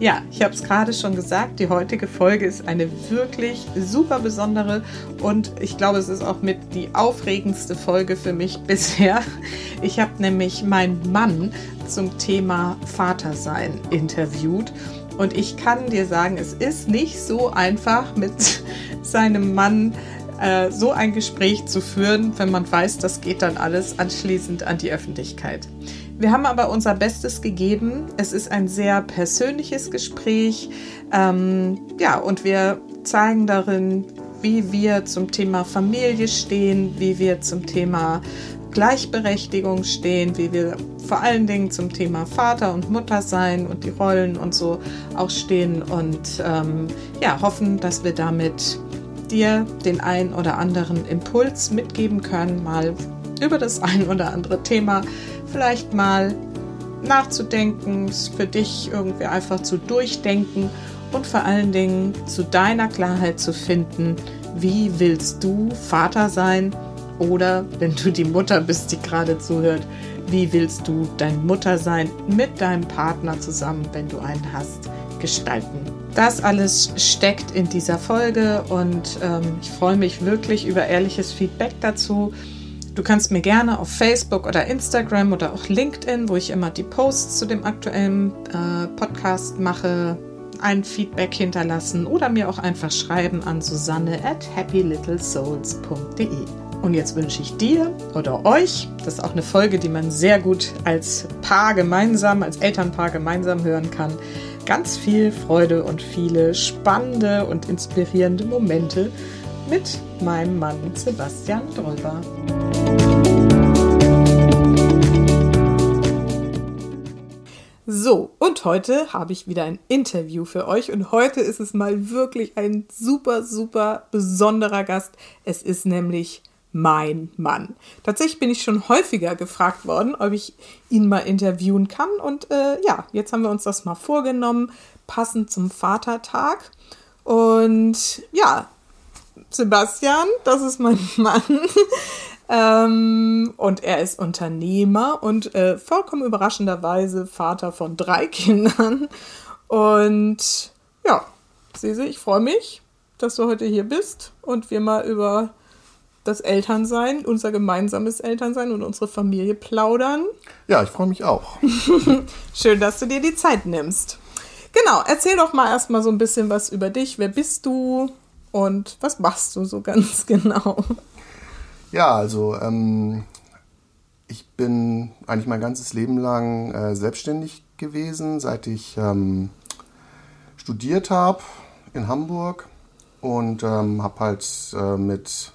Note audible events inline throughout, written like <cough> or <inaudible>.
Ja, ich habe es gerade schon gesagt, die heutige Folge ist eine wirklich super besondere und ich glaube, es ist auch mit die aufregendste Folge für mich <laughs> bisher. Ich habe nämlich meinen Mann zum Thema Vatersein interviewt und ich kann dir sagen, es ist nicht so einfach mit <laughs> seinem Mann äh, so ein Gespräch zu führen, wenn man weiß, das geht dann alles anschließend an die Öffentlichkeit. Wir haben aber unser Bestes gegeben. Es ist ein sehr persönliches Gespräch. Ähm, ja, und wir zeigen darin, wie wir zum Thema Familie stehen, wie wir zum Thema Gleichberechtigung stehen, wie wir vor allen Dingen zum Thema Vater und Mutter sein und die Rollen und so auch stehen und ähm, ja, hoffen, dass wir damit dir den ein oder anderen Impuls mitgeben können, mal über das ein oder andere Thema vielleicht mal nachzudenken, für dich irgendwie einfach zu durchdenken und vor allen Dingen zu deiner Klarheit zu finden, wie willst du Vater sein oder wenn du die Mutter bist, die gerade zuhört, wie willst du dein Mutter sein mit deinem Partner zusammen, wenn du einen hast, gestalten. Das alles steckt in dieser Folge und ähm, ich freue mich wirklich über ehrliches Feedback dazu. Du kannst mir gerne auf Facebook oder Instagram oder auch LinkedIn, wo ich immer die Posts zu dem aktuellen äh, Podcast mache, ein Feedback hinterlassen oder mir auch einfach schreiben an susanne at happylittlesouls.de. Und jetzt wünsche ich dir oder euch, das ist auch eine Folge, die man sehr gut als Paar gemeinsam, als Elternpaar gemeinsam hören kann, ganz viel Freude und viele spannende und inspirierende Momente mit meinem Mann Sebastian Drolber. So, und heute habe ich wieder ein Interview für euch und heute ist es mal wirklich ein super, super besonderer Gast. Es ist nämlich mein Mann. Tatsächlich bin ich schon häufiger gefragt worden, ob ich ihn mal interviewen kann und äh, ja, jetzt haben wir uns das mal vorgenommen, passend zum Vatertag. Und ja, Sebastian, das ist mein <laughs> Mann. Ähm, und er ist Unternehmer und äh, vollkommen überraschenderweise Vater von drei <laughs> Kindern. Und ja, Sese, ich freue mich, dass du heute hier bist und wir mal über das Elternsein, unser gemeinsames Elternsein und unsere Familie plaudern. Ja, ich freue mich auch. <laughs> Schön, dass du dir die Zeit nimmst. Genau, erzähl doch mal erstmal so ein bisschen was über dich. Wer bist du? Und was machst du so ganz <laughs> genau? Ja, also ähm, ich bin eigentlich mein ganzes Leben lang äh, selbstständig gewesen, seit ich ähm, studiert habe in Hamburg und ähm, habe halt äh, mit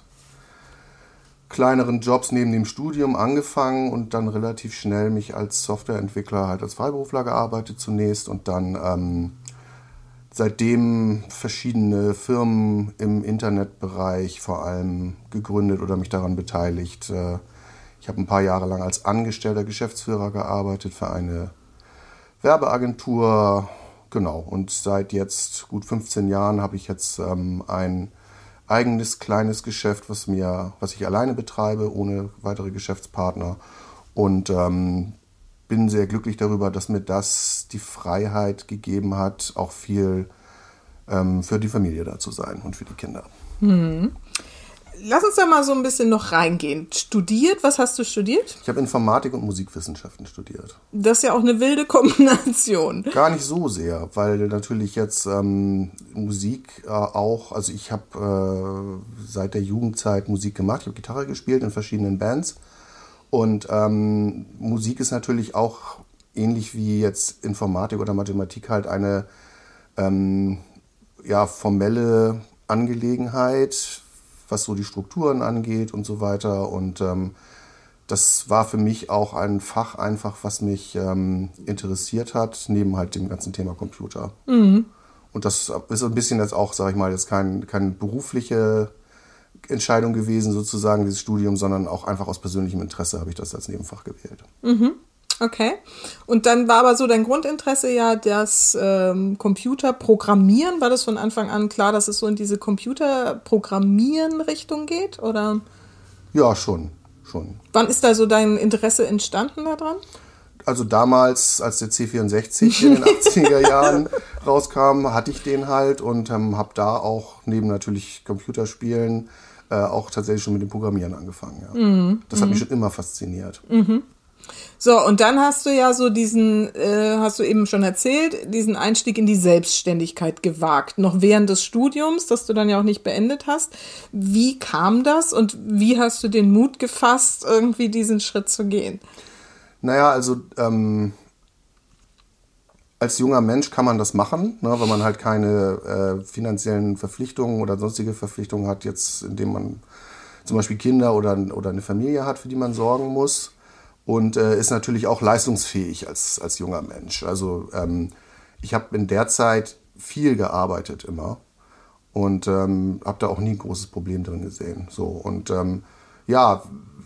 kleineren Jobs neben dem Studium angefangen und dann relativ schnell mich als Softwareentwickler halt als Freiberufler gearbeitet zunächst und dann ähm, seitdem verschiedene Firmen im Internetbereich vor allem gegründet oder mich daran beteiligt. Äh, ich habe ein paar Jahre lang als angestellter Geschäftsführer gearbeitet für eine Werbeagentur. Genau, und seit jetzt gut 15 Jahren habe ich jetzt ähm, ein eigenes kleines Geschäft, was mir, was ich alleine betreibe, ohne weitere Geschäftspartner. Und ähm, bin sehr glücklich darüber, dass mir das die Freiheit gegeben hat, auch viel ähm, für die Familie da zu sein und für die Kinder. Mhm. Lass uns da mal so ein bisschen noch reingehen. Studiert, was hast du studiert? Ich habe Informatik und Musikwissenschaften studiert. Das ist ja auch eine wilde <laughs> Kombination. Gar nicht so sehr, weil natürlich jetzt ähm, Musik äh, auch, also ich habe äh, seit der Jugendzeit Musik gemacht, ich habe Gitarre gespielt in verschiedenen Bands und ähm, Musik ist natürlich auch ähnlich wie jetzt Informatik oder Mathematik halt eine ähm, ja, formelle Angelegenheit, was so die Strukturen angeht und so weiter. Und ähm, das war für mich auch ein Fach einfach, was mich ähm, interessiert hat, neben halt dem ganzen Thema Computer. Mhm. Und das ist ein bisschen jetzt auch, sage ich mal, jetzt kein, kein berufliche Entscheidung gewesen, sozusagen, dieses Studium, sondern auch einfach aus persönlichem Interesse habe ich das als Nebenfach gewählt. Mhm. Okay. Und dann war aber so dein Grundinteresse ja das ähm, Computerprogrammieren. War das von Anfang an klar, dass es so in diese Computerprogrammieren-Richtung geht? Oder? Ja, schon. schon. Wann ist da so dein Interesse entstanden daran? Also damals, als der C64 in den 80er <laughs> Jahren rauskam, hatte ich den halt und ähm, habe da auch neben natürlich Computerspielen äh, auch tatsächlich schon mit dem Programmieren angefangen. Ja. Mhm. Das hat mich mhm. schon immer fasziniert. Mhm. So, und dann hast du ja so diesen, äh, hast du eben schon erzählt, diesen Einstieg in die Selbstständigkeit gewagt, noch während des Studiums, das du dann ja auch nicht beendet hast. Wie kam das und wie hast du den Mut gefasst, irgendwie diesen Schritt zu gehen? Naja, also ähm, als junger Mensch kann man das machen, ne, wenn man halt keine äh, finanziellen Verpflichtungen oder sonstige Verpflichtungen hat, jetzt indem man zum Beispiel Kinder oder, oder eine Familie hat, für die man sorgen muss. Und äh, ist natürlich auch leistungsfähig als, als junger Mensch. Also ähm, ich habe in der Zeit viel gearbeitet immer und ähm, habe da auch nie ein großes Problem drin gesehen. So und ähm, ja,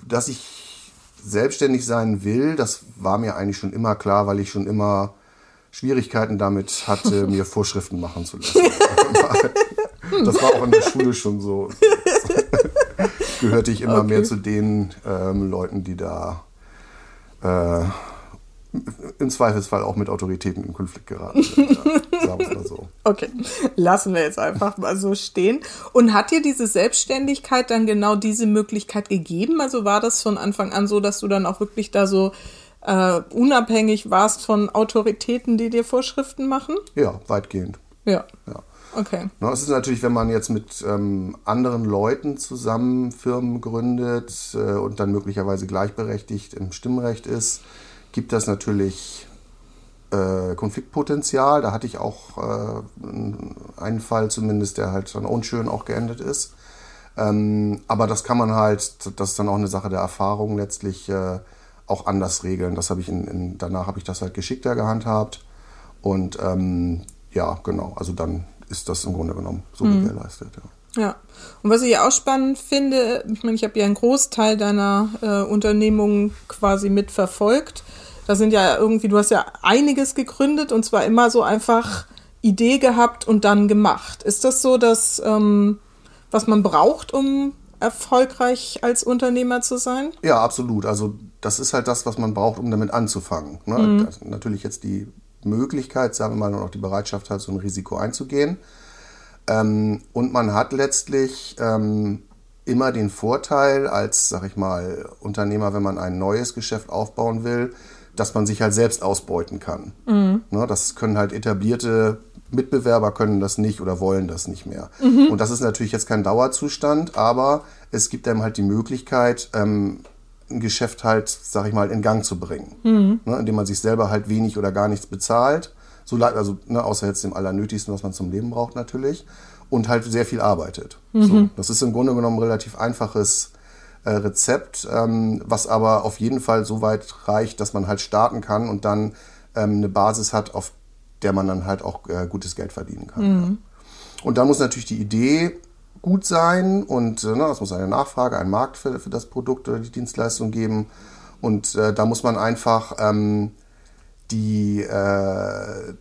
dass ich selbstständig sein will, das war mir eigentlich schon immer klar, weil ich schon immer Schwierigkeiten damit hatte, <laughs> mir Vorschriften machen zu lassen. <laughs> das war auch in der Schule schon so. <laughs> Gehörte ich immer okay. mehr zu den ähm, Leuten, die da äh, im Zweifelsfall auch mit Autoritäten in Konflikt geraten sind. Ja. Sagen wir mal so. Okay, lassen wir jetzt einfach mal so stehen. Und hat dir diese Selbstständigkeit dann genau diese Möglichkeit gegeben? Also war das von Anfang an so, dass du dann auch wirklich da so äh, unabhängig warst von Autoritäten, die dir Vorschriften machen? Ja, weitgehend. Ja. ja. Okay. Na, es ist natürlich, wenn man jetzt mit ähm, anderen Leuten zusammen Firmen gründet äh, und dann möglicherweise gleichberechtigt im Stimmrecht ist, gibt das natürlich äh, Konfliktpotenzial. Da hatte ich auch äh, einen Fall zumindest, der halt dann unschön auch geendet ist. Ähm, aber das kann man halt, das ist dann auch eine Sache der Erfahrung letztlich äh, auch anders regeln. Das habe ich in, in, danach habe ich das halt geschickter gehandhabt. Und ähm, ja, genau, also dann ist das im Grunde genommen so mhm. gewährleistet. Ja. ja. Und was ich auch spannend finde, ich meine, ich habe ja einen Großteil deiner äh, Unternehmung quasi mitverfolgt. Da sind ja irgendwie, du hast ja einiges gegründet und zwar immer so einfach Idee gehabt und dann gemacht. Ist das so, dass ähm, was man braucht, um erfolgreich als Unternehmer zu sein? Ja, absolut. Also das ist halt das, was man braucht, um damit anzufangen. Ne? Mhm. Natürlich jetzt die Möglichkeit, sagen wir mal, und auch die Bereitschaft hat, so ein Risiko einzugehen. Ähm, und man hat letztlich ähm, immer den Vorteil als, sag ich mal, Unternehmer, wenn man ein neues Geschäft aufbauen will, dass man sich halt selbst ausbeuten kann. Mhm. Ne, das können halt etablierte Mitbewerber können das nicht oder wollen das nicht mehr. Mhm. Und das ist natürlich jetzt kein Dauerzustand, aber es gibt einem halt die Möglichkeit, ähm, ein Geschäft halt, sag ich mal, in Gang zu bringen. Mhm. Ne, indem man sich selber halt wenig oder gar nichts bezahlt. So, also, ne, außer jetzt dem Allernötigsten, was man zum Leben braucht natürlich. Und halt sehr viel arbeitet. Mhm. So, das ist im Grunde genommen ein relativ einfaches äh, Rezept, ähm, was aber auf jeden Fall so weit reicht, dass man halt starten kann und dann ähm, eine Basis hat, auf der man dann halt auch äh, gutes Geld verdienen kann. Mhm. Ja. Und da muss natürlich die Idee gut sein und äh, ne, es muss eine Nachfrage, ein Markt für, für das Produkt oder die Dienstleistung geben. Und äh, da muss man einfach ähm, die äh,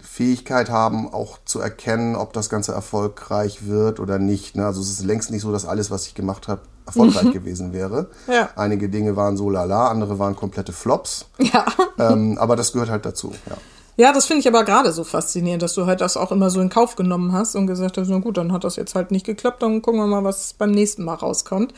Fähigkeit haben, auch zu erkennen, ob das Ganze erfolgreich wird oder nicht. Ne? Also es ist längst nicht so, dass alles, was ich gemacht habe, erfolgreich <laughs> gewesen wäre. Ja. Einige Dinge waren so lala, andere waren komplette Flops. Ja. Ähm, aber das gehört halt dazu, ja. Ja, das finde ich aber gerade so faszinierend, dass du halt das auch immer so in Kauf genommen hast und gesagt hast, na gut, dann hat das jetzt halt nicht geklappt, dann gucken wir mal, was beim nächsten Mal rauskommt.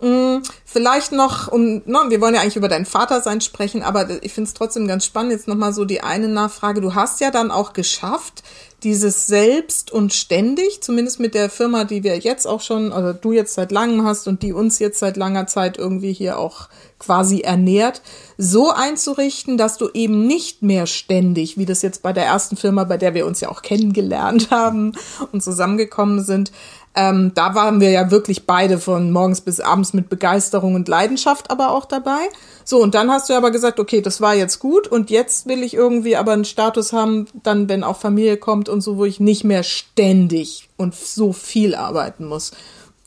Hm, vielleicht noch, um, ne, wir wollen ja eigentlich über dein Vatersein sprechen, aber ich finde es trotzdem ganz spannend. Jetzt nochmal so die eine Nachfrage. Du hast ja dann auch geschafft, dieses Selbst und ständig, zumindest mit der Firma, die wir jetzt auch schon, also du jetzt seit langem hast und die uns jetzt seit langer Zeit irgendwie hier auch quasi ernährt, so einzurichten, dass du eben nicht mehr ständig, wie das jetzt bei der ersten Firma, bei der wir uns ja auch kennengelernt haben und zusammengekommen sind, ähm, da waren wir ja wirklich beide von morgens bis abends mit Begeisterung und Leidenschaft aber auch dabei. So, und dann hast du aber gesagt, okay, das war jetzt gut und jetzt will ich irgendwie aber einen Status haben, dann, wenn auch Familie kommt und so, wo ich nicht mehr ständig und so viel arbeiten muss.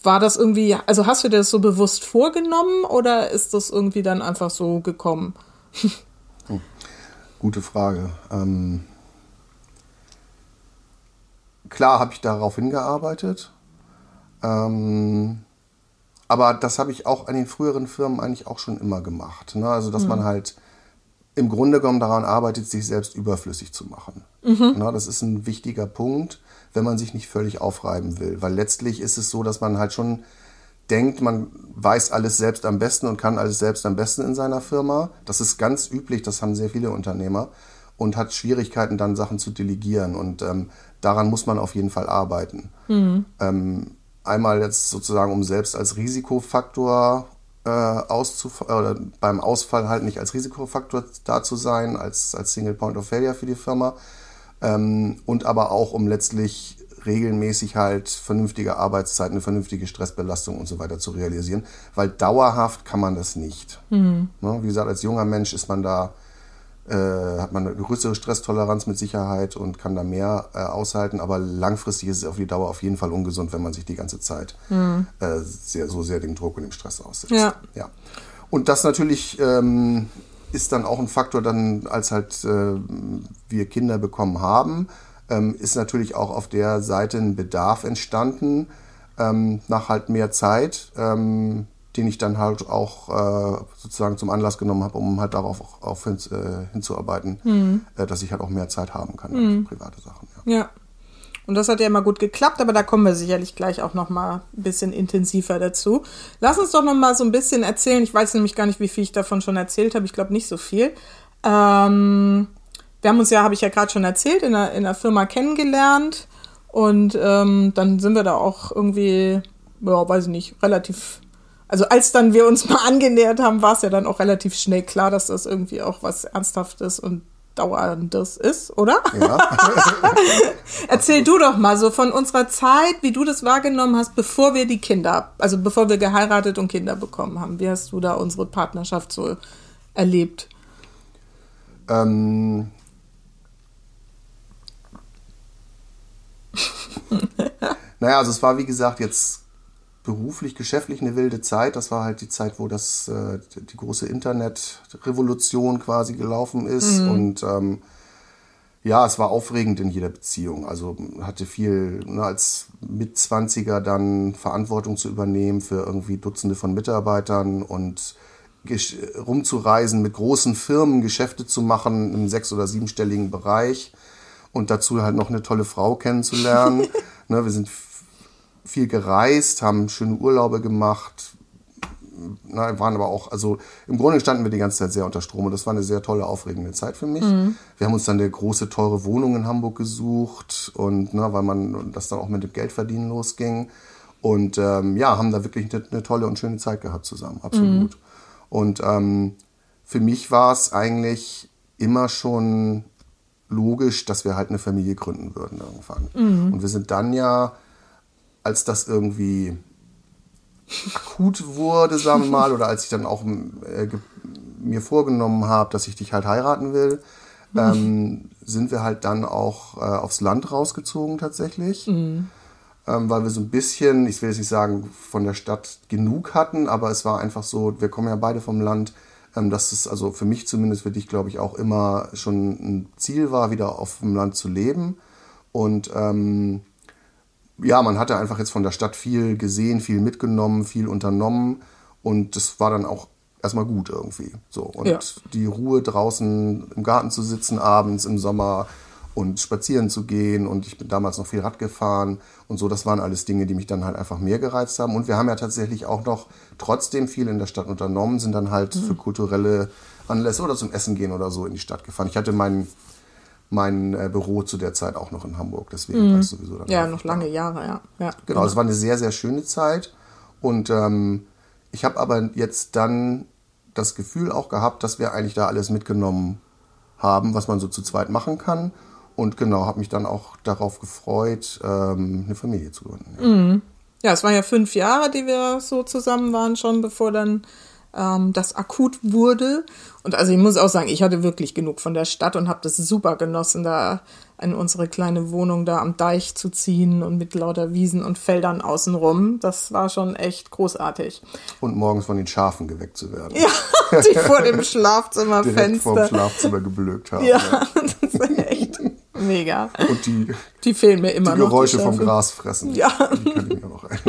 War das irgendwie, also hast du dir das so bewusst vorgenommen oder ist das irgendwie dann einfach so gekommen? Hm. Gute Frage. Ähm, klar habe ich darauf hingearbeitet. Ähm, aber das habe ich auch an den früheren Firmen eigentlich auch schon immer gemacht. Ne? Also, dass mhm. man halt im Grunde genommen daran arbeitet, sich selbst überflüssig zu machen. Mhm. Na, das ist ein wichtiger Punkt, wenn man sich nicht völlig aufreiben will. Weil letztlich ist es so, dass man halt schon denkt, man weiß alles selbst am besten und kann alles selbst am besten in seiner Firma. Das ist ganz üblich, das haben sehr viele Unternehmer und hat Schwierigkeiten, dann Sachen zu delegieren. Und ähm, daran muss man auf jeden Fall arbeiten. Mhm. Ähm, einmal jetzt sozusagen, um selbst als Risikofaktor äh, oder beim Ausfall halt nicht als Risikofaktor da zu sein, als, als Single Point of Failure für die Firma. Ähm, und aber auch, um letztlich regelmäßig halt vernünftige Arbeitszeiten, eine vernünftige Stressbelastung und so weiter zu realisieren, weil dauerhaft kann man das nicht. Mhm. Ne? Wie gesagt, als junger Mensch ist man da, äh, hat man eine größere Stresstoleranz mit Sicherheit und kann da mehr äh, aushalten, aber langfristig ist es auf die Dauer auf jeden Fall ungesund, wenn man sich die ganze Zeit mhm. äh, sehr, so sehr dem Druck und dem Stress aussetzt. Ja. ja. Und das natürlich ähm, ist dann auch ein Faktor, dann als halt äh, wir Kinder bekommen haben, ähm, ist natürlich auch auf der Seite ein Bedarf entstanden ähm, nach halt mehr Zeit, ähm, den ich dann halt auch äh, sozusagen zum Anlass genommen habe, um halt darauf auch, auch hin, äh, hinzuarbeiten, mhm. äh, dass ich halt auch mehr Zeit haben kann mhm. für private Sachen. Ja. ja. Und das hat ja immer gut geklappt, aber da kommen wir sicherlich gleich auch noch mal ein bisschen intensiver dazu. Lass uns doch noch mal so ein bisschen erzählen. Ich weiß nämlich gar nicht, wie viel ich davon schon erzählt habe. Ich glaube nicht so viel. Ähm, wir haben uns ja, habe ich ja gerade schon erzählt, in der, in der Firma kennengelernt. Und ähm, dann sind wir da auch irgendwie, ja, weiß ich nicht, relativ. Also als dann wir uns <laughs> mal angenähert haben, war es ja dann auch relativ schnell klar, dass das irgendwie auch was Ernsthaftes und Dauerndes ist, oder? Ja. <laughs> Erzähl du doch mal so von unserer Zeit, wie du das wahrgenommen hast, bevor wir die Kinder, also bevor wir geheiratet und Kinder bekommen haben. Wie hast du da unsere Partnerschaft so erlebt? Ähm, <laughs> naja, also es war wie gesagt jetzt beruflich, geschäftlich eine wilde Zeit. Das war halt die Zeit, wo das äh, die große Internetrevolution quasi gelaufen ist. Mhm. Und ähm, ja, es war aufregend in jeder Beziehung. Also hatte viel, ne, als Mitzwanziger dann Verantwortung zu übernehmen für irgendwie Dutzende von Mitarbeitern und rumzureisen, mit großen Firmen Geschäfte zu machen im sechs- oder siebenstelligen Bereich und dazu halt noch eine tolle Frau kennenzulernen. <laughs> ne, wir sind viel gereist, haben schöne Urlaube gemacht, na, waren aber auch, also im Grunde standen wir die ganze Zeit sehr unter Strom und das war eine sehr tolle, aufregende Zeit für mich. Mhm. Wir haben uns dann eine große, teure Wohnung in Hamburg gesucht und na, weil man das dann auch mit dem Geldverdienen losging. Und ähm, ja, haben da wirklich eine, eine, tolle und schöne Zeit gehabt zusammen, absolut. Mhm. Und ähm, für mich war es eigentlich immer schon logisch, dass wir halt eine Familie gründen würden irgendwann. Mhm. Und wir sind dann ja, als das irgendwie akut wurde, sagen wir mal, oder als ich dann auch äh, mir vorgenommen habe, dass ich dich halt heiraten will, ähm, sind wir halt dann auch äh, aufs Land rausgezogen tatsächlich. Mhm. Ähm, weil wir so ein bisschen, ich will jetzt nicht sagen, von der Stadt genug hatten, aber es war einfach so, wir kommen ja beide vom Land, ähm, dass es also für mich zumindest, für dich glaube ich auch immer schon ein Ziel war, wieder auf dem Land zu leben. Und ähm, ja, man hatte einfach jetzt von der Stadt viel gesehen, viel mitgenommen, viel unternommen und das war dann auch erstmal gut irgendwie. So und ja. die Ruhe draußen im Garten zu sitzen abends im Sommer und spazieren zu gehen und ich bin damals noch viel Rad gefahren und so, das waren alles Dinge, die mich dann halt einfach mehr gereizt haben und wir haben ja tatsächlich auch noch trotzdem viel in der Stadt unternommen, sind dann halt mhm. für kulturelle Anlässe oder zum Essen gehen oder so in die Stadt gefahren. Ich hatte mein, mein äh, Büro zu der Zeit auch noch in Hamburg, deswegen mhm. war ich sowieso dann. Ja, noch lange da. Jahre, ja. ja. Genau, es war eine sehr, sehr schöne Zeit und ähm, ich habe aber jetzt dann das Gefühl auch gehabt, dass wir eigentlich da alles mitgenommen haben, was man so zu zweit machen kann und genau, habe mich dann auch darauf gefreut, ähm, eine Familie zu gründen. Ja. Mhm. ja, es waren ja fünf Jahre, die wir so zusammen waren, schon bevor dann ähm, das akut wurde. Und also ich muss auch sagen, ich hatte wirklich genug von der Stadt und habe das super genossen, da in unsere kleine Wohnung da am Deich zu ziehen und mit lauter Wiesen und Feldern außenrum. Das war schon echt großartig. Und morgens von den Schafen geweckt zu werden. Ja, <laughs> die vor dem Schlafzimmerfenster. Direkt vor dem Schlafzimmer geblökt haben. Ja, <laughs> das ist echt mega. Und die, die fehlen mir immer die noch. Geräusche vom Gras fressen. Ja. Die kann ich mir noch ein.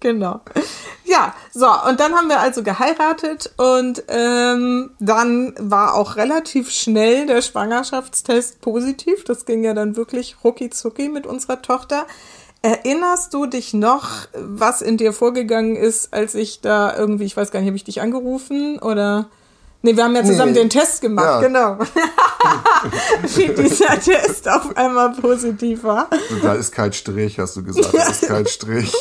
Genau. Ja, so, und dann haben wir also geheiratet und ähm, dann war auch relativ schnell der Schwangerschaftstest positiv. Das ging ja dann wirklich rucki zucki mit unserer Tochter. Erinnerst du dich noch, was in dir vorgegangen ist, als ich da irgendwie, ich weiß gar nicht, habe ich dich angerufen oder? Nee, wir haben ja zusammen Nee. den Test gemacht, Ja. genau. <laughs> Wie dieser Test auf einmal positiv war. Da ist kein Strich, hast du gesagt. Da ist kein Strich.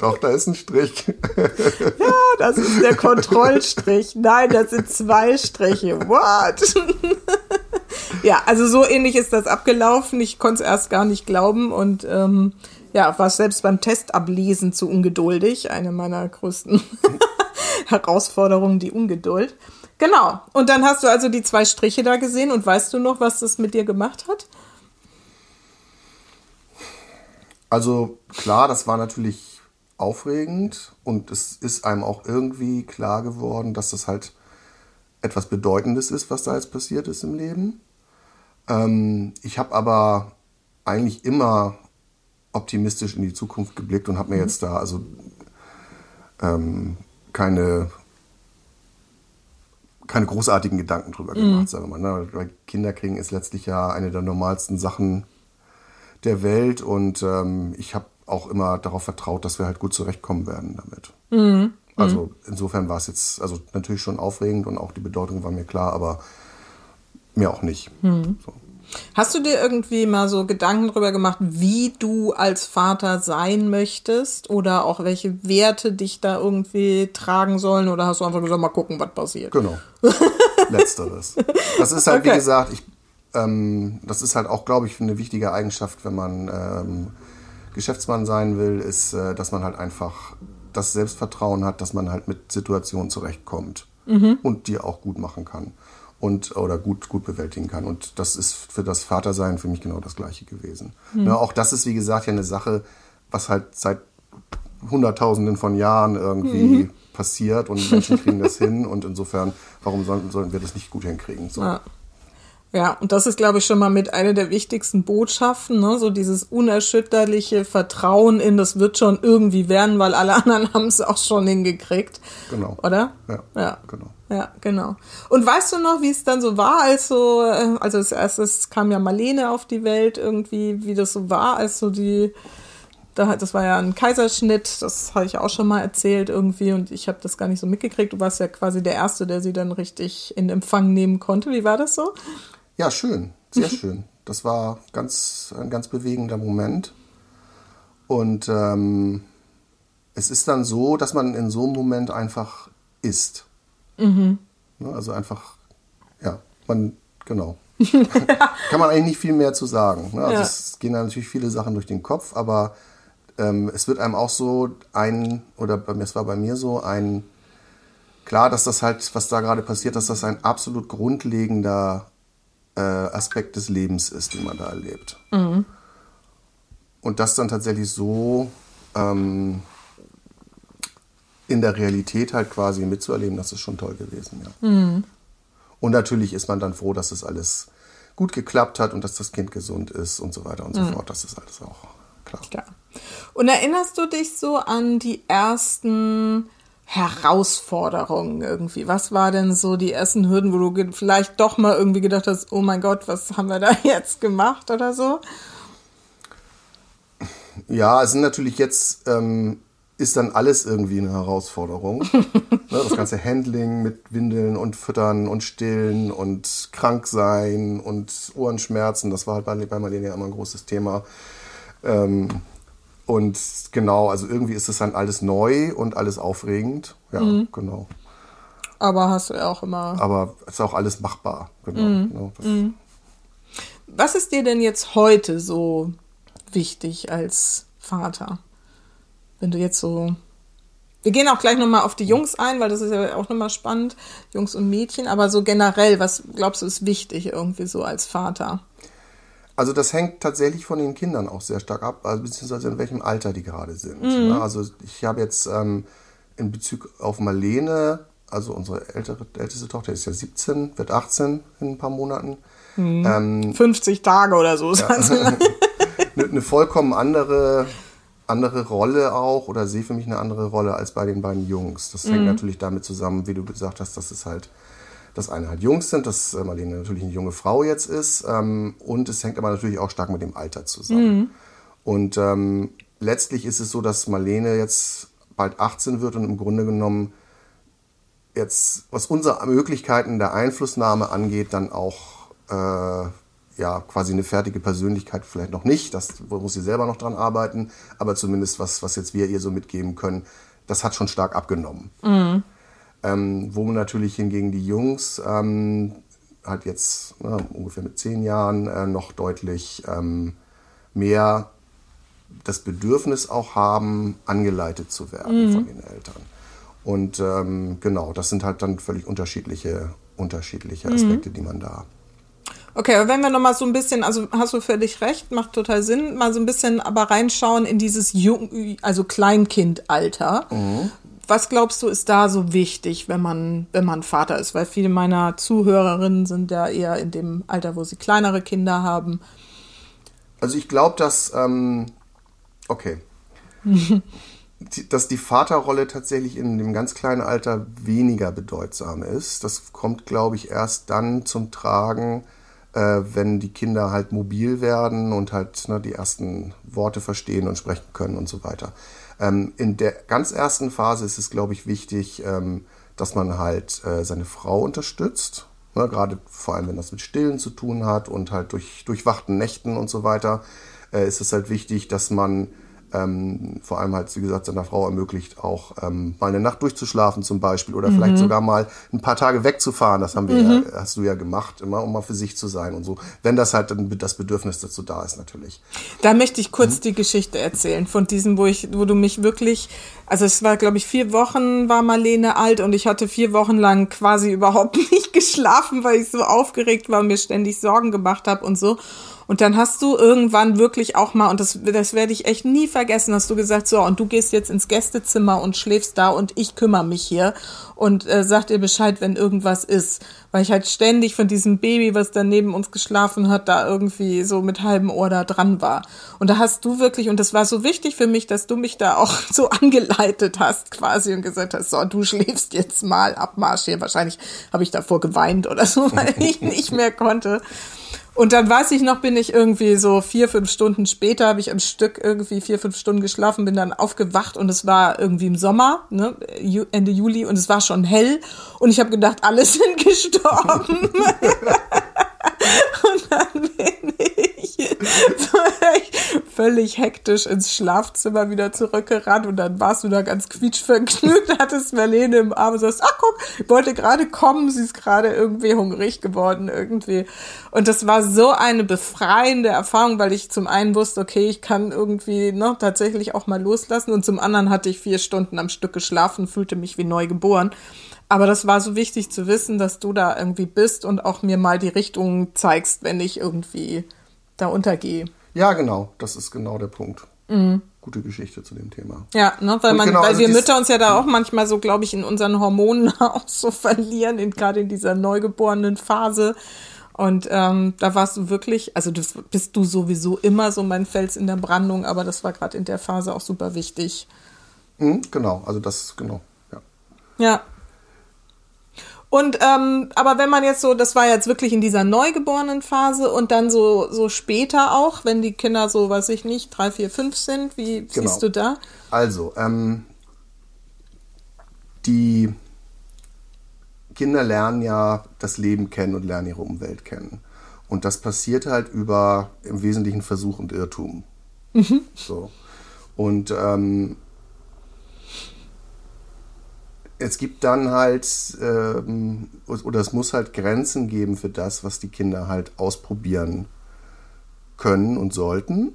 Doch, da ist ein Strich. <laughs> Ja, das ist der Kontrollstrich. Nein, das sind zwei Striche. What? <laughs> ja, also so ähnlich ist das abgelaufen. Ich konnte es erst gar nicht glauben und ähm, ja, war selbst beim Testablesen zu ungeduldig. Eine meiner größten Herausforderungen, die Ungeduld. Genau. Und dann hast du also die zwei Striche da gesehen und weißt du noch, was das mit dir gemacht hat? Also klar, das war natürlich aufregend und es ist einem auch irgendwie klar geworden, dass das halt etwas Bedeutendes ist, was da jetzt passiert ist im Leben. Ähm, ich habe aber eigentlich immer optimistisch in die Zukunft geblickt und habe mir jetzt da also ähm, keine keine großartigen Gedanken drüber gemacht, sagen wir mal. Ne? Weil Kinder kriegen ist letztlich ja eine der normalsten Sachen der Welt und ähm, ich habe auch immer darauf vertraut, dass wir halt gut zurechtkommen werden damit. Also insofern war es jetzt also natürlich schon aufregend und auch die Bedeutung war mir klar, aber mir auch nicht. So. Hast du dir irgendwie mal so Gedanken drüber gemacht, wie du als Vater sein möchtest oder auch welche Werte dich da irgendwie tragen sollen oder hast du einfach gesagt, mal gucken, was passiert? Genau. <laughs> Letzteres. Das ist halt, wie Okay. gesagt, ich, ähm, das ist halt auch, glaube ich, eine wichtige Eigenschaft, wenn man ähm, Geschäftsmann sein will, ist, äh, dass man halt einfach das Selbstvertrauen hat, dass man halt mit Situationen zurechtkommt und die auch gut machen kann und oder gut gut bewältigen kann und das ist für das Vatersein für mich genau das gleiche gewesen. Ja, auch das ist wie gesagt ja eine Sache, was halt seit Hunderttausenden von Jahren irgendwie passiert und Menschen kriegen das hin und insofern, warum sollten, sollten wir das nicht gut hinkriegen? So. Ja. Ja, und das ist, glaube ich, schon mal mit einer der wichtigsten Botschaften, ne? so dieses unerschütterliche Vertrauen in, das wird schon irgendwie werden, weil alle anderen <laughs> haben es auch schon hingekriegt. Genau. Oder? Ja, Ja. genau. Ja, genau. Und weißt du noch, wie es dann so war, als so, äh, also als erstes kam ja Marlene auf die Welt irgendwie, wie das so war, als so die, da, das war ja ein Kaiserschnitt, das habe ich auch schon mal erzählt irgendwie und ich habe das gar nicht so mitgekriegt. Du warst ja quasi der Erste, der sie dann richtig in Empfang nehmen konnte. Wie war das so? Ja, schön, sehr schön. Das war ganz, ein ganz bewegender Moment. Und ähm, es ist dann so, dass man in so einem Moment einfach ist. Ne, also einfach, ja, man, genau. <laughs> Kann man eigentlich nicht viel mehr zu sagen. Ne? Also Ja. es gehen da natürlich viele Sachen durch den Kopf, aber ähm, es wird einem auch so ein, oder es war bei mir so, ein, klar, dass das halt, was da gerade passiert, dass das ein absolut grundlegender äh, Aspekt des Lebens ist, den man da erlebt. Und das dann tatsächlich so ähm, in der Realität halt quasi mitzuerleben, das ist schon toll gewesen, ja. Und natürlich ist man dann froh, dass es alles gut geklappt hat und dass das Kind gesund ist und so weiter und so fort. Das ist alles auch klar. Klar. Und erinnerst du dich so an die ersten Herausforderungen irgendwie? Was war denn so die ersten Hürden, wo du vielleicht doch mal irgendwie gedacht hast, oh mein Gott, was haben wir da <laughs> jetzt gemacht oder so? Ja, es sind natürlich jetzt, ähm, ist dann alles irgendwie eine Herausforderung. <laughs> ne, das ganze Handling mit Windeln und Füttern und Stillen und krank sein und Ohrenschmerzen, das war halt bei, bei Marlene immer ein großes Thema. Ähm, und genau, also irgendwie ist es dann alles neu und alles aufregend. Ja, genau. Aber hast du ja auch immer. Aber es ist auch alles machbar. Genau. genau das, Was ist dir denn jetzt heute so wichtig als Vater? Wenn du jetzt so Wir gehen auch gleich nochmal auf die Jungs ein, weil das ist ja auch nochmal spannend, Jungs und Mädchen. Aber so generell, was glaubst du ist wichtig irgendwie so als Vater? Also das hängt tatsächlich von den Kindern auch sehr stark ab, also beziehungsweise in welchem Alter die gerade sind. Mhm. Also ich habe jetzt ähm, in Bezug auf Marlene, also unsere ältere, älteste Tochter ist ja 17, wird 18 in ein paar Monaten. Mhm. Ähm, 50 Tage oder so. Ja. <laughs> <laughs> eine, eine vollkommen andere andere Rolle auch oder sehe für mich eine andere Rolle als bei den beiden Jungs. Das hängt mhm. natürlich damit zusammen, wie du gesagt hast, dass es halt, dass eine halt Jungs sind, dass äh, Marlene natürlich eine junge Frau jetzt ist ähm, und es hängt aber natürlich auch stark mit dem Alter zusammen. Mhm. Und ähm, letztlich ist es so, dass Marlene jetzt bald 18 wird und im Grunde genommen jetzt, was unsere Möglichkeiten der Einflussnahme angeht, dann auch äh, ja quasi eine fertige Persönlichkeit vielleicht noch nicht. Das muss sie selber noch dran arbeiten, aber zumindest was, was jetzt wir ihr so mitgeben können, das hat schon stark abgenommen. Mhm. Ähm, wo natürlich hingegen die Jungs ähm, halt jetzt na, ungefähr mit zehn Jahren äh, noch deutlich ähm, mehr das Bedürfnis auch haben, angeleitet zu werden mhm. von den Eltern. Und ähm, genau, das sind halt dann völlig unterschiedliche, unterschiedliche mhm. Aspekte, mhm. die man da Okay, aber wenn wir nochmal so ein bisschen, also hast du völlig recht, macht total Sinn, mal so ein bisschen aber reinschauen in dieses Jung, also Kleinkindalter. Mhm. Was glaubst du, ist da so wichtig, wenn man, wenn man Vater ist? Weil viele meiner Zuhörerinnen sind ja eher in dem Alter, wo sie kleinere Kinder haben. Also ich glaube, dass, ähm, okay, <laughs> dass die Vaterrolle tatsächlich in dem ganz kleinen Alter weniger bedeutsam ist. Das kommt, glaube ich, erst dann zum Tragen, äh, wenn die Kinder halt mobil werden und halt ne, die ersten Worte verstehen und sprechen können und so weiter. Ähm, in der ganz ersten Phase ist es, glaube ich, wichtig, ähm, dass man halt äh, seine Frau unterstützt. Ne, Gerade vor allem, wenn das mit Stillen zu tun hat und halt durch durchwachten Nächten und so weiter, äh, ist es halt wichtig, dass man ähm, vor allem halt, wie gesagt, seiner Frau ermöglicht, auch ähm, mal eine Nacht durchzuschlafen zum Beispiel oder mhm. vielleicht sogar mal ein paar Tage wegzufahren. Das haben wir mhm. ja, hast du ja gemacht, immer um mal für sich zu sein und so. Wenn das halt das Bedürfnis dazu da ist, natürlich. Da möchte ich kurz mhm. die Geschichte erzählen von diesem, wo ich, wo du mich wirklich, also es war, glaube ich, vier Wochen war Marlene alt und ich hatte vier Wochen lang quasi überhaupt <laughs> nicht geschlafen, weil ich so aufgeregt war und mir ständig Sorgen gemacht habe und so. Und dann hast du irgendwann wirklich auch mal, und das, das werde ich echt nie vergessen, hast du gesagt, so, und du gehst jetzt ins Gästezimmer und schläfst da und ich kümmere mich hier und äh, sag dir Bescheid, wenn irgendwas ist. Weil ich halt ständig von diesem Baby, was da neben uns geschlafen hat, da irgendwie so mit halbem Ohr da dran war. Und da hast du wirklich, und das war so wichtig für mich, dass du mich da auch <laughs> so angeleitet hast quasi und gesagt hast, so, du schläfst jetzt mal, Abmarsch hier. Wahrscheinlich habe ich davor geweint oder so, <laughs> weil ich nicht mehr konnte. Und dann weiß ich noch, bin ich irgendwie so vier, fünf Stunden später, habe ich am Stück irgendwie vier, fünf Stunden geschlafen, bin dann aufgewacht und es war irgendwie im Sommer, ne, Ende Juli und es war schon hell und ich habe gedacht, alle <laughs> sind gestorben. <laughs> und dann bin ich völlig hektisch ins Schlafzimmer wieder zurückgerannt und dann warst du da ganz quietschvergnügt, hattest Marlene im Arm und sagst, ach guck, ich wollte gerade kommen, sie ist gerade irgendwie hungrig geworden irgendwie. Und das war so eine befreiende Erfahrung, weil ich zum einen wusste, okay, ich kann irgendwie ne, tatsächlich auch mal loslassen und zum anderen hatte ich vier Stunden am Stück geschlafen, fühlte mich wie neu geboren. Aber das war so wichtig zu wissen, dass du da irgendwie bist und auch mir mal die Richtung zeigst, wenn ich irgendwie da untergehe. Ja, genau. Das ist genau der Punkt. Mhm. Gute Geschichte zu dem Thema. Ja, ne, weil, man, genau, weil also wir Mütter uns ja da auch manchmal so, glaube ich, in unseren Hormonen <laughs> auch so verlieren, in, gerade in dieser neugeborenen Phase. Und ähm, da warst du wirklich, also das bist du sowieso immer so mein Fels in der Brandung, aber das war gerade in der Phase auch super wichtig. Mhm, genau, also das, genau, ja. Ja, und ähm, aber wenn man jetzt so, das war jetzt wirklich in dieser neugeborenen Phase und dann so so später auch, wenn die Kinder so, weiß ich nicht, drei, vier, fünf sind, wie genau. siehst du da? Also ähm, die Kinder lernen ja das Leben kennen und lernen ihre Umwelt kennen. Und das passiert halt über im Wesentlichen Versuch und Irrtum. Mhm. So. Und ähm, es gibt dann halt, ähm, oder es muss halt Grenzen geben für das, was die Kinder halt ausprobieren können und sollten.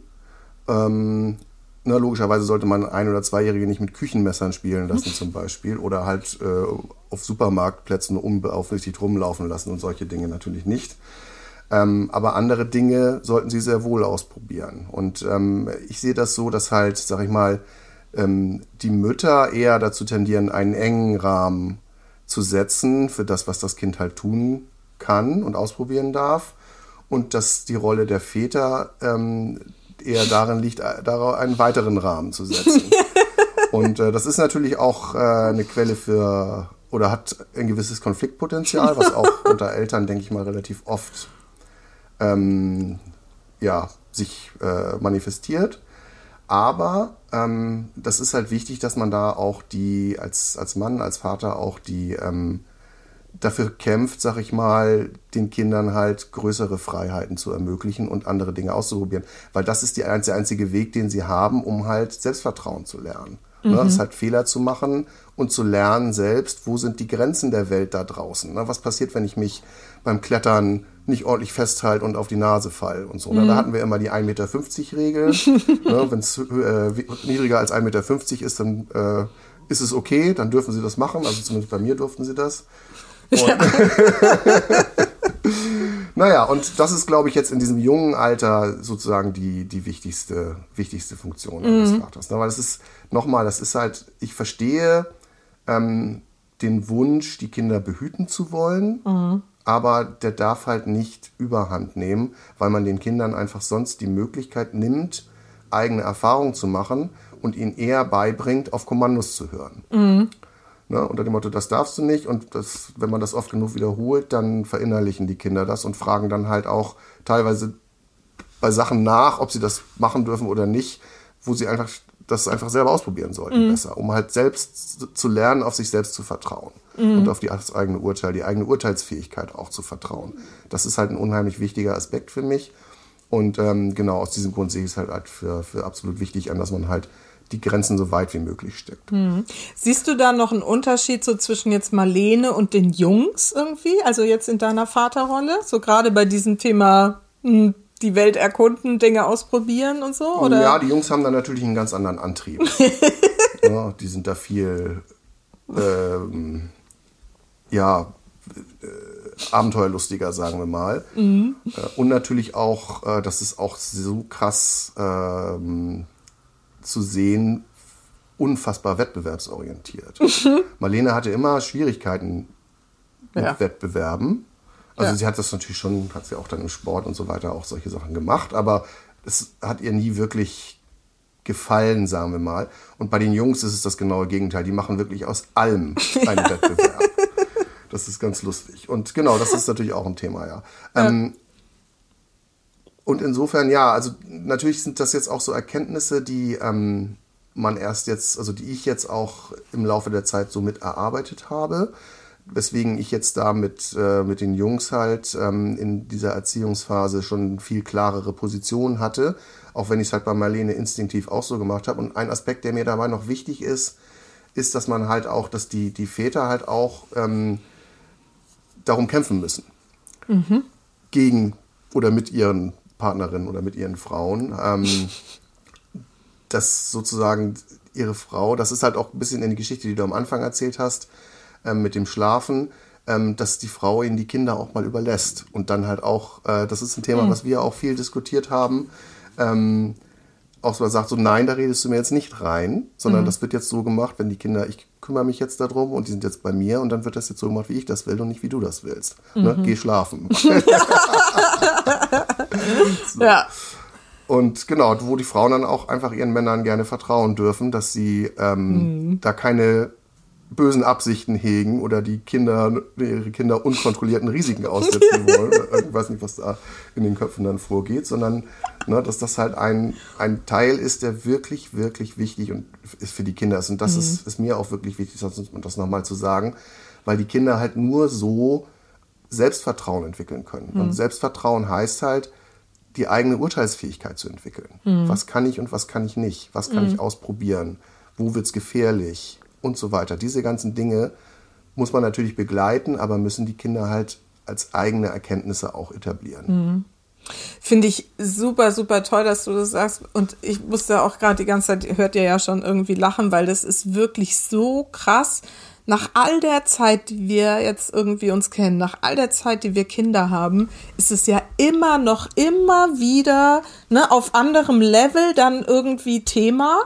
Ähm, ne, logischerweise sollte man ein- oder zweijährige nicht mit Küchenmessern spielen lassen zum Beispiel oder halt äh, auf Supermarktplätzen unbeaufsichtigt rumlaufen lassen und solche Dinge natürlich nicht. Ähm, aber andere Dinge sollten sie sehr wohl ausprobieren. Und ähm, ich sehe das so, dass halt, sag ich mal, ähm, die Mütter eher dazu tendieren, einen engen Rahmen zu setzen für das, was das Kind halt tun kann und ausprobieren darf. Und dass die Rolle der Väter ähm, eher darin liegt, äh, einen weiteren Rahmen zu setzen. <laughs> und äh, das ist natürlich auch äh, eine Quelle für oder hat ein gewisses Konfliktpotenzial, was auch <laughs> unter Eltern, denke ich mal, relativ oft ähm, ja, sich äh, manifestiert. Aber ähm, das ist halt wichtig, dass man da auch die, als, als Mann, als Vater auch die ähm, dafür kämpft, sag ich mal, den Kindern halt größere Freiheiten zu ermöglichen und andere Dinge auszuprobieren. Weil das ist die, der einzige Weg, den sie haben, um halt Selbstvertrauen zu lernen. Mhm. Ne, das ist halt Fehler zu machen und zu lernen selbst, wo sind die Grenzen der Welt da draußen. Ne? Was passiert, wenn ich mich beim Klettern nicht ordentlich festhalte und auf die Nase fall und so. Ne? Mhm. Da hatten wir immer die 1,50 Meter Regel. <laughs> ne? Wenn es äh, niedriger als 1,50 Meter ist, dann äh, ist es okay, dann dürfen sie das machen. Also zumindest bei mir durften sie das. Ja. <laughs> naja, und das ist, glaube ich, jetzt in diesem jungen Alter sozusagen die, die wichtigste, wichtigste Funktion mhm. des Vaters. Ne? Weil es ist, nochmal, das ist halt, ich verstehe ähm, den Wunsch, die Kinder behüten zu wollen, mhm. aber der darf halt nicht überhand nehmen, weil man den Kindern einfach sonst die Möglichkeit nimmt, eigene Erfahrungen zu machen und ihnen eher beibringt, auf Kommandos zu hören. Mhm. Ne, unter dem Motto, das darfst du nicht. Und das, wenn man das oft genug wiederholt, dann verinnerlichen die Kinder das und fragen dann halt auch teilweise bei Sachen nach, ob sie das machen dürfen oder nicht, wo sie einfach das einfach selber ausprobieren sollten, mhm. besser, um halt selbst zu lernen, auf sich selbst zu vertrauen mhm. und auf die, das eigene Urteil, die eigene Urteilsfähigkeit auch zu vertrauen. Das ist halt ein unheimlich wichtiger Aspekt für mich. Und ähm, genau aus diesem Grund sehe ich es halt, halt für, für absolut wichtig an, dass man halt die Grenzen so weit wie möglich steckt. Hm. Siehst du da noch einen Unterschied so zwischen jetzt Marlene und den Jungs irgendwie? Also jetzt in deiner Vaterrolle? So gerade bei diesem Thema hm, die Welt erkunden, Dinge ausprobieren und so? Oder? Ja, die Jungs haben da natürlich einen ganz anderen Antrieb. <laughs> ja, die sind da viel, ähm, ja, äh, abenteuerlustiger, sagen wir mal. Mhm. Äh, und natürlich auch, äh, das ist auch so krass ähm, zu sehen, unfassbar wettbewerbsorientiert. Marlene hatte immer Schwierigkeiten mit ja. Wettbewerben. Also ja. sie hat das natürlich schon, hat sie auch dann im Sport und so weiter auch solche Sachen gemacht, aber es hat ihr nie wirklich gefallen, sagen wir mal. Und bei den Jungs ist es das genaue Gegenteil. Die machen wirklich aus allem <laughs> einen Wettbewerb. Das ist ganz lustig. Und genau, das ist natürlich auch ein Thema, ja. ja. Ähm, und insofern, ja, also natürlich sind das jetzt auch so Erkenntnisse, die ähm, man erst jetzt, also die ich jetzt auch im Laufe der Zeit so mit erarbeitet habe. Weswegen ich jetzt da mit, äh, mit den Jungs halt ähm, in dieser Erziehungsphase schon viel klarere Positionen hatte, auch wenn ich es halt bei Marlene instinktiv auch so gemacht habe. Und ein Aspekt, der mir dabei noch wichtig ist, ist, dass man halt auch, dass die, die Väter halt auch ähm, darum kämpfen müssen. Mhm. Gegen oder mit ihren Partnerinnen oder mit ihren Frauen, ähm, dass sozusagen ihre Frau, das ist halt auch ein bisschen in die Geschichte, die du am Anfang erzählt hast, ähm, mit dem Schlafen, ähm, dass die Frau ihnen die Kinder auch mal überlässt. Und dann halt auch, äh, das ist ein Thema, mhm. was wir auch viel diskutiert haben, ähm, auch so sagt, so nein, da redest du mir jetzt nicht rein, sondern mhm. das wird jetzt so gemacht, wenn die Kinder, ich kümmere mich jetzt darum und die sind jetzt bei mir und dann wird das jetzt so gemacht, wie ich das will und nicht wie du das willst. Ne? Mhm. Ne? Geh schlafen. <laughs> <laughs> so. Ja. Und genau, wo die Frauen dann auch einfach ihren Männern gerne vertrauen dürfen, dass sie ähm, mhm. da keine bösen Absichten hegen oder die Kinder, ihre Kinder unkontrollierten Risiken aussetzen <laughs> wollen. Ich weiß nicht, was da in den Köpfen dann vorgeht, sondern ne, dass das halt ein, ein Teil ist, der wirklich, wirklich wichtig und ist für die Kinder ist. Und das mhm. ist, ist mir auch wirklich wichtig, das, das nochmal zu sagen, weil die Kinder halt nur so Selbstvertrauen entwickeln können. Mhm. Und Selbstvertrauen heißt halt, die eigene Urteilsfähigkeit zu entwickeln. Mhm. Was kann ich und was kann ich nicht? Was kann ich mhm. ausprobieren? Wo wird es gefährlich? Und so weiter. Diese ganzen Dinge muss man natürlich begleiten, aber müssen die Kinder halt als eigene Erkenntnisse auch etablieren. Mhm. Finde ich super, super toll, dass du das sagst. Und ich musste auch gerade die ganze Zeit, hört ihr ja schon irgendwie lachen, weil das ist wirklich so krass. Nach all der Zeit, die wir jetzt irgendwie uns kennen, nach all der Zeit, die wir Kinder haben, ist es ja immer noch, immer wieder ne, auf anderem Level dann irgendwie Thema,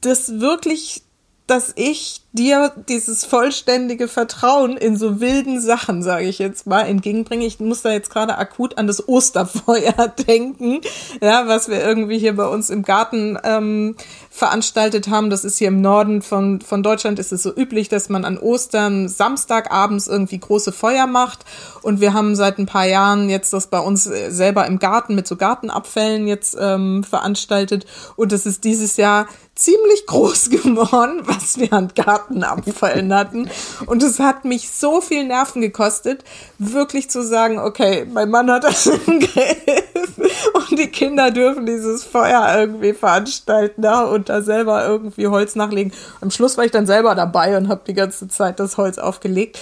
das wirklich dass ich dir dieses vollständige Vertrauen in so wilden Sachen, sage ich jetzt mal, entgegenbringe. Ich muss da jetzt gerade akut an das Osterfeuer <laughs> denken, ja, was wir irgendwie hier bei uns im Garten ähm, veranstaltet haben. Das ist hier im Norden von, von Deutschland ist es so üblich, dass man an Ostern Samstagabends irgendwie große Feuer macht. Und wir haben seit ein paar Jahren jetzt das bei uns selber im Garten mit so Gartenabfällen jetzt ähm, veranstaltet. Und das ist dieses Jahr ziemlich <laughs> groß geworden, was wir an Gartenabfällen hatten. Und es hat mich so viel Nerven gekostet, wirklich zu sagen, okay, mein Mann hat das im Griff und die Kinder dürfen dieses Feuer irgendwie veranstalten. Ja, und da selber irgendwie Holz nachlegen. Am Schluss war ich dann selber dabei und habe die ganze Zeit das Holz aufgelegt.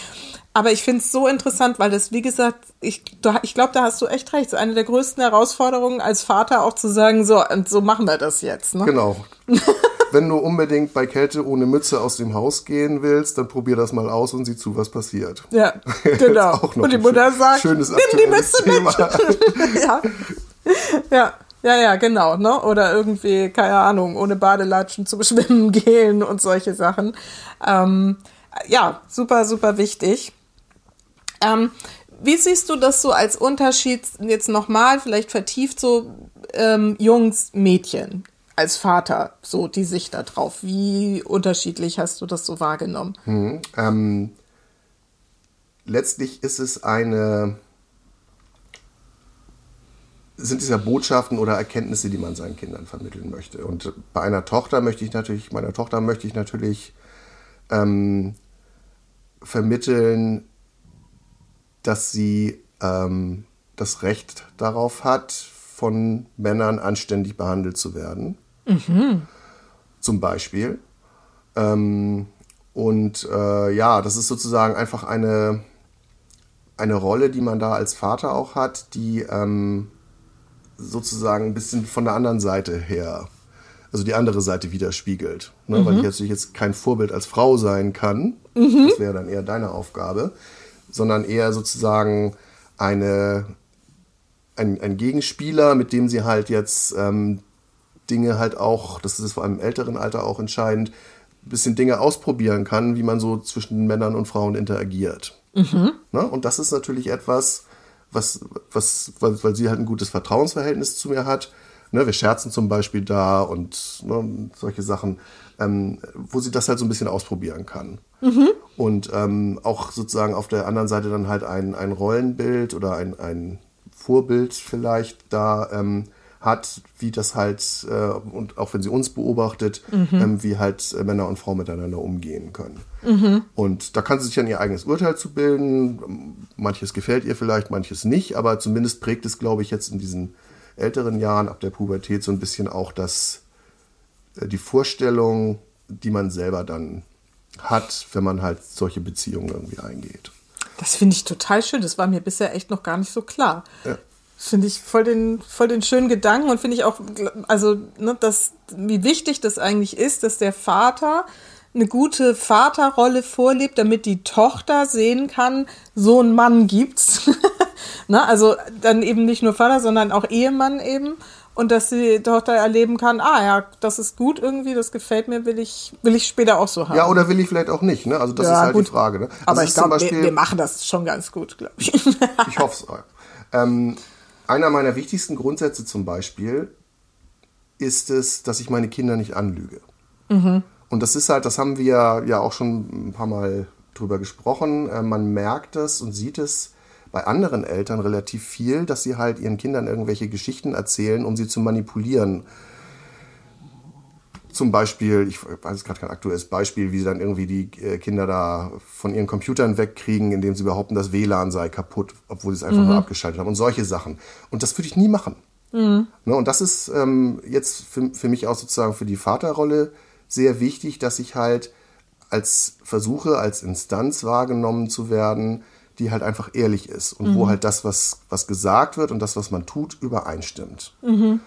Aber ich finde es so interessant, weil das, wie gesagt, ich, ich glaube, da hast du echt recht. Eine der größten Herausforderungen als Vater auch zu sagen, so, und so machen wir das jetzt. Ne? Genau. <laughs> Wenn du unbedingt bei Kälte ohne Mütze aus dem Haus gehen willst, dann probier das mal aus und sieh zu, was passiert. Ja, <laughs> genau. und die Mutter sagt, nimm die Mütze Thema. mit. <laughs> ja. ja. Ja, ja, genau, ne? Oder irgendwie, keine Ahnung, ohne Badelatschen zum <laughs> Schwimmen gehen und solche Sachen. Ähm, ja, super, super wichtig. Ähm, wie siehst du das so als Unterschied jetzt nochmal, vielleicht vertieft so ähm, Jungs, Mädchen als Vater, so die Sicht da drauf? Wie unterschiedlich hast du das so wahrgenommen? Hm, ähm, letztlich ist es eine sind es ja Botschaften oder Erkenntnisse, die man seinen Kindern vermitteln möchte. Und bei einer Tochter möchte ich natürlich, meiner Tochter möchte ich natürlich ähm, vermitteln, dass sie ähm, das Recht darauf hat, von Männern anständig behandelt zu werden. Mhm. Zum Beispiel. Ähm, und äh, ja, das ist sozusagen einfach eine, eine Rolle, die man da als Vater auch hat, die ähm, sozusagen ein bisschen von der anderen Seite her, also die andere Seite widerspiegelt. Ne? Mhm. Weil ich natürlich jetzt kein Vorbild als Frau sein kann, mhm. das wäre dann eher deine Aufgabe, sondern eher sozusagen eine, ein, ein Gegenspieler, mit dem sie halt jetzt ähm, Dinge halt auch, das ist vor allem im älteren Alter auch entscheidend, ein bisschen Dinge ausprobieren kann, wie man so zwischen Männern und Frauen interagiert. Mhm. Ne? Und das ist natürlich etwas, was, was, weil, weil sie halt ein gutes Vertrauensverhältnis zu mir hat. Ne, wir scherzen zum Beispiel da und ne, solche Sachen, ähm, wo sie das halt so ein bisschen ausprobieren kann. Mhm. Und ähm, auch sozusagen auf der anderen Seite dann halt ein, ein Rollenbild oder ein, ein Vorbild vielleicht da ähm, hat, wie das halt, äh, und auch wenn sie uns beobachtet, mhm. ähm, wie halt äh, Männer und Frauen miteinander umgehen können. Mhm. Und da kann sie sich dann ihr eigenes Urteil zu bilden. Manches gefällt ihr vielleicht, manches nicht, aber zumindest prägt es, glaube ich, jetzt in diesen älteren Jahren ab der Pubertät so ein bisschen auch das, äh, die Vorstellung, die man selber dann hat, wenn man halt solche Beziehungen irgendwie eingeht. Das finde ich total schön. Das war mir bisher echt noch gar nicht so klar. Ja. Finde ich voll den, voll den schönen Gedanken und finde ich auch, also, ne, dass, wie wichtig das eigentlich ist, dass der Vater eine gute Vaterrolle vorlebt, damit die Tochter sehen kann, so ein Mann gibt's. <laughs> ne, also dann eben nicht nur Vater, sondern auch Ehemann eben. Und dass die Tochter erleben kann, ah ja, das ist gut irgendwie, das gefällt mir, will ich, will ich später auch so haben. Ja, oder will ich vielleicht auch nicht, ne? Also das ja, ist halt gut. die Frage. Ne? Aber ich glaube, wir, wir, machen das schon ganz gut, glaube ich. ich hoffe es. Ähm, einer meiner wichtigsten Grundsätze zum Beispiel ist es, dass ich meine Kinder nicht anlüge. Mhm. Und das ist halt, das haben wir ja auch schon ein paar Mal drüber gesprochen. Äh, man merkt es und sieht es bei anderen Eltern relativ viel, dass sie halt ihren Kindern irgendwelche Geschichten erzählen, um sie zu manipulieren zum Beispiel, ich weiß gerade kein aktuelles Beispiel, wie sie dann irgendwie die äh, Kinder da von ihren Computern wegkriegen, indem sie behaupten, das WLAN sei kaputt, obwohl sie es einfach mhm. nur abgeschaltet haben und solche Sachen. Und das würde ich nie machen. Mhm. Ne, und das ist ähm, jetzt für, für mich auch sozusagen für die Vaterrolle sehr wichtig, dass ich halt als versuche, als Instanz wahrgenommen zu werden, die halt einfach ehrlich ist und mhm. wo halt das, was, was gesagt wird und das, was man tut, übereinstimmt. Mhm.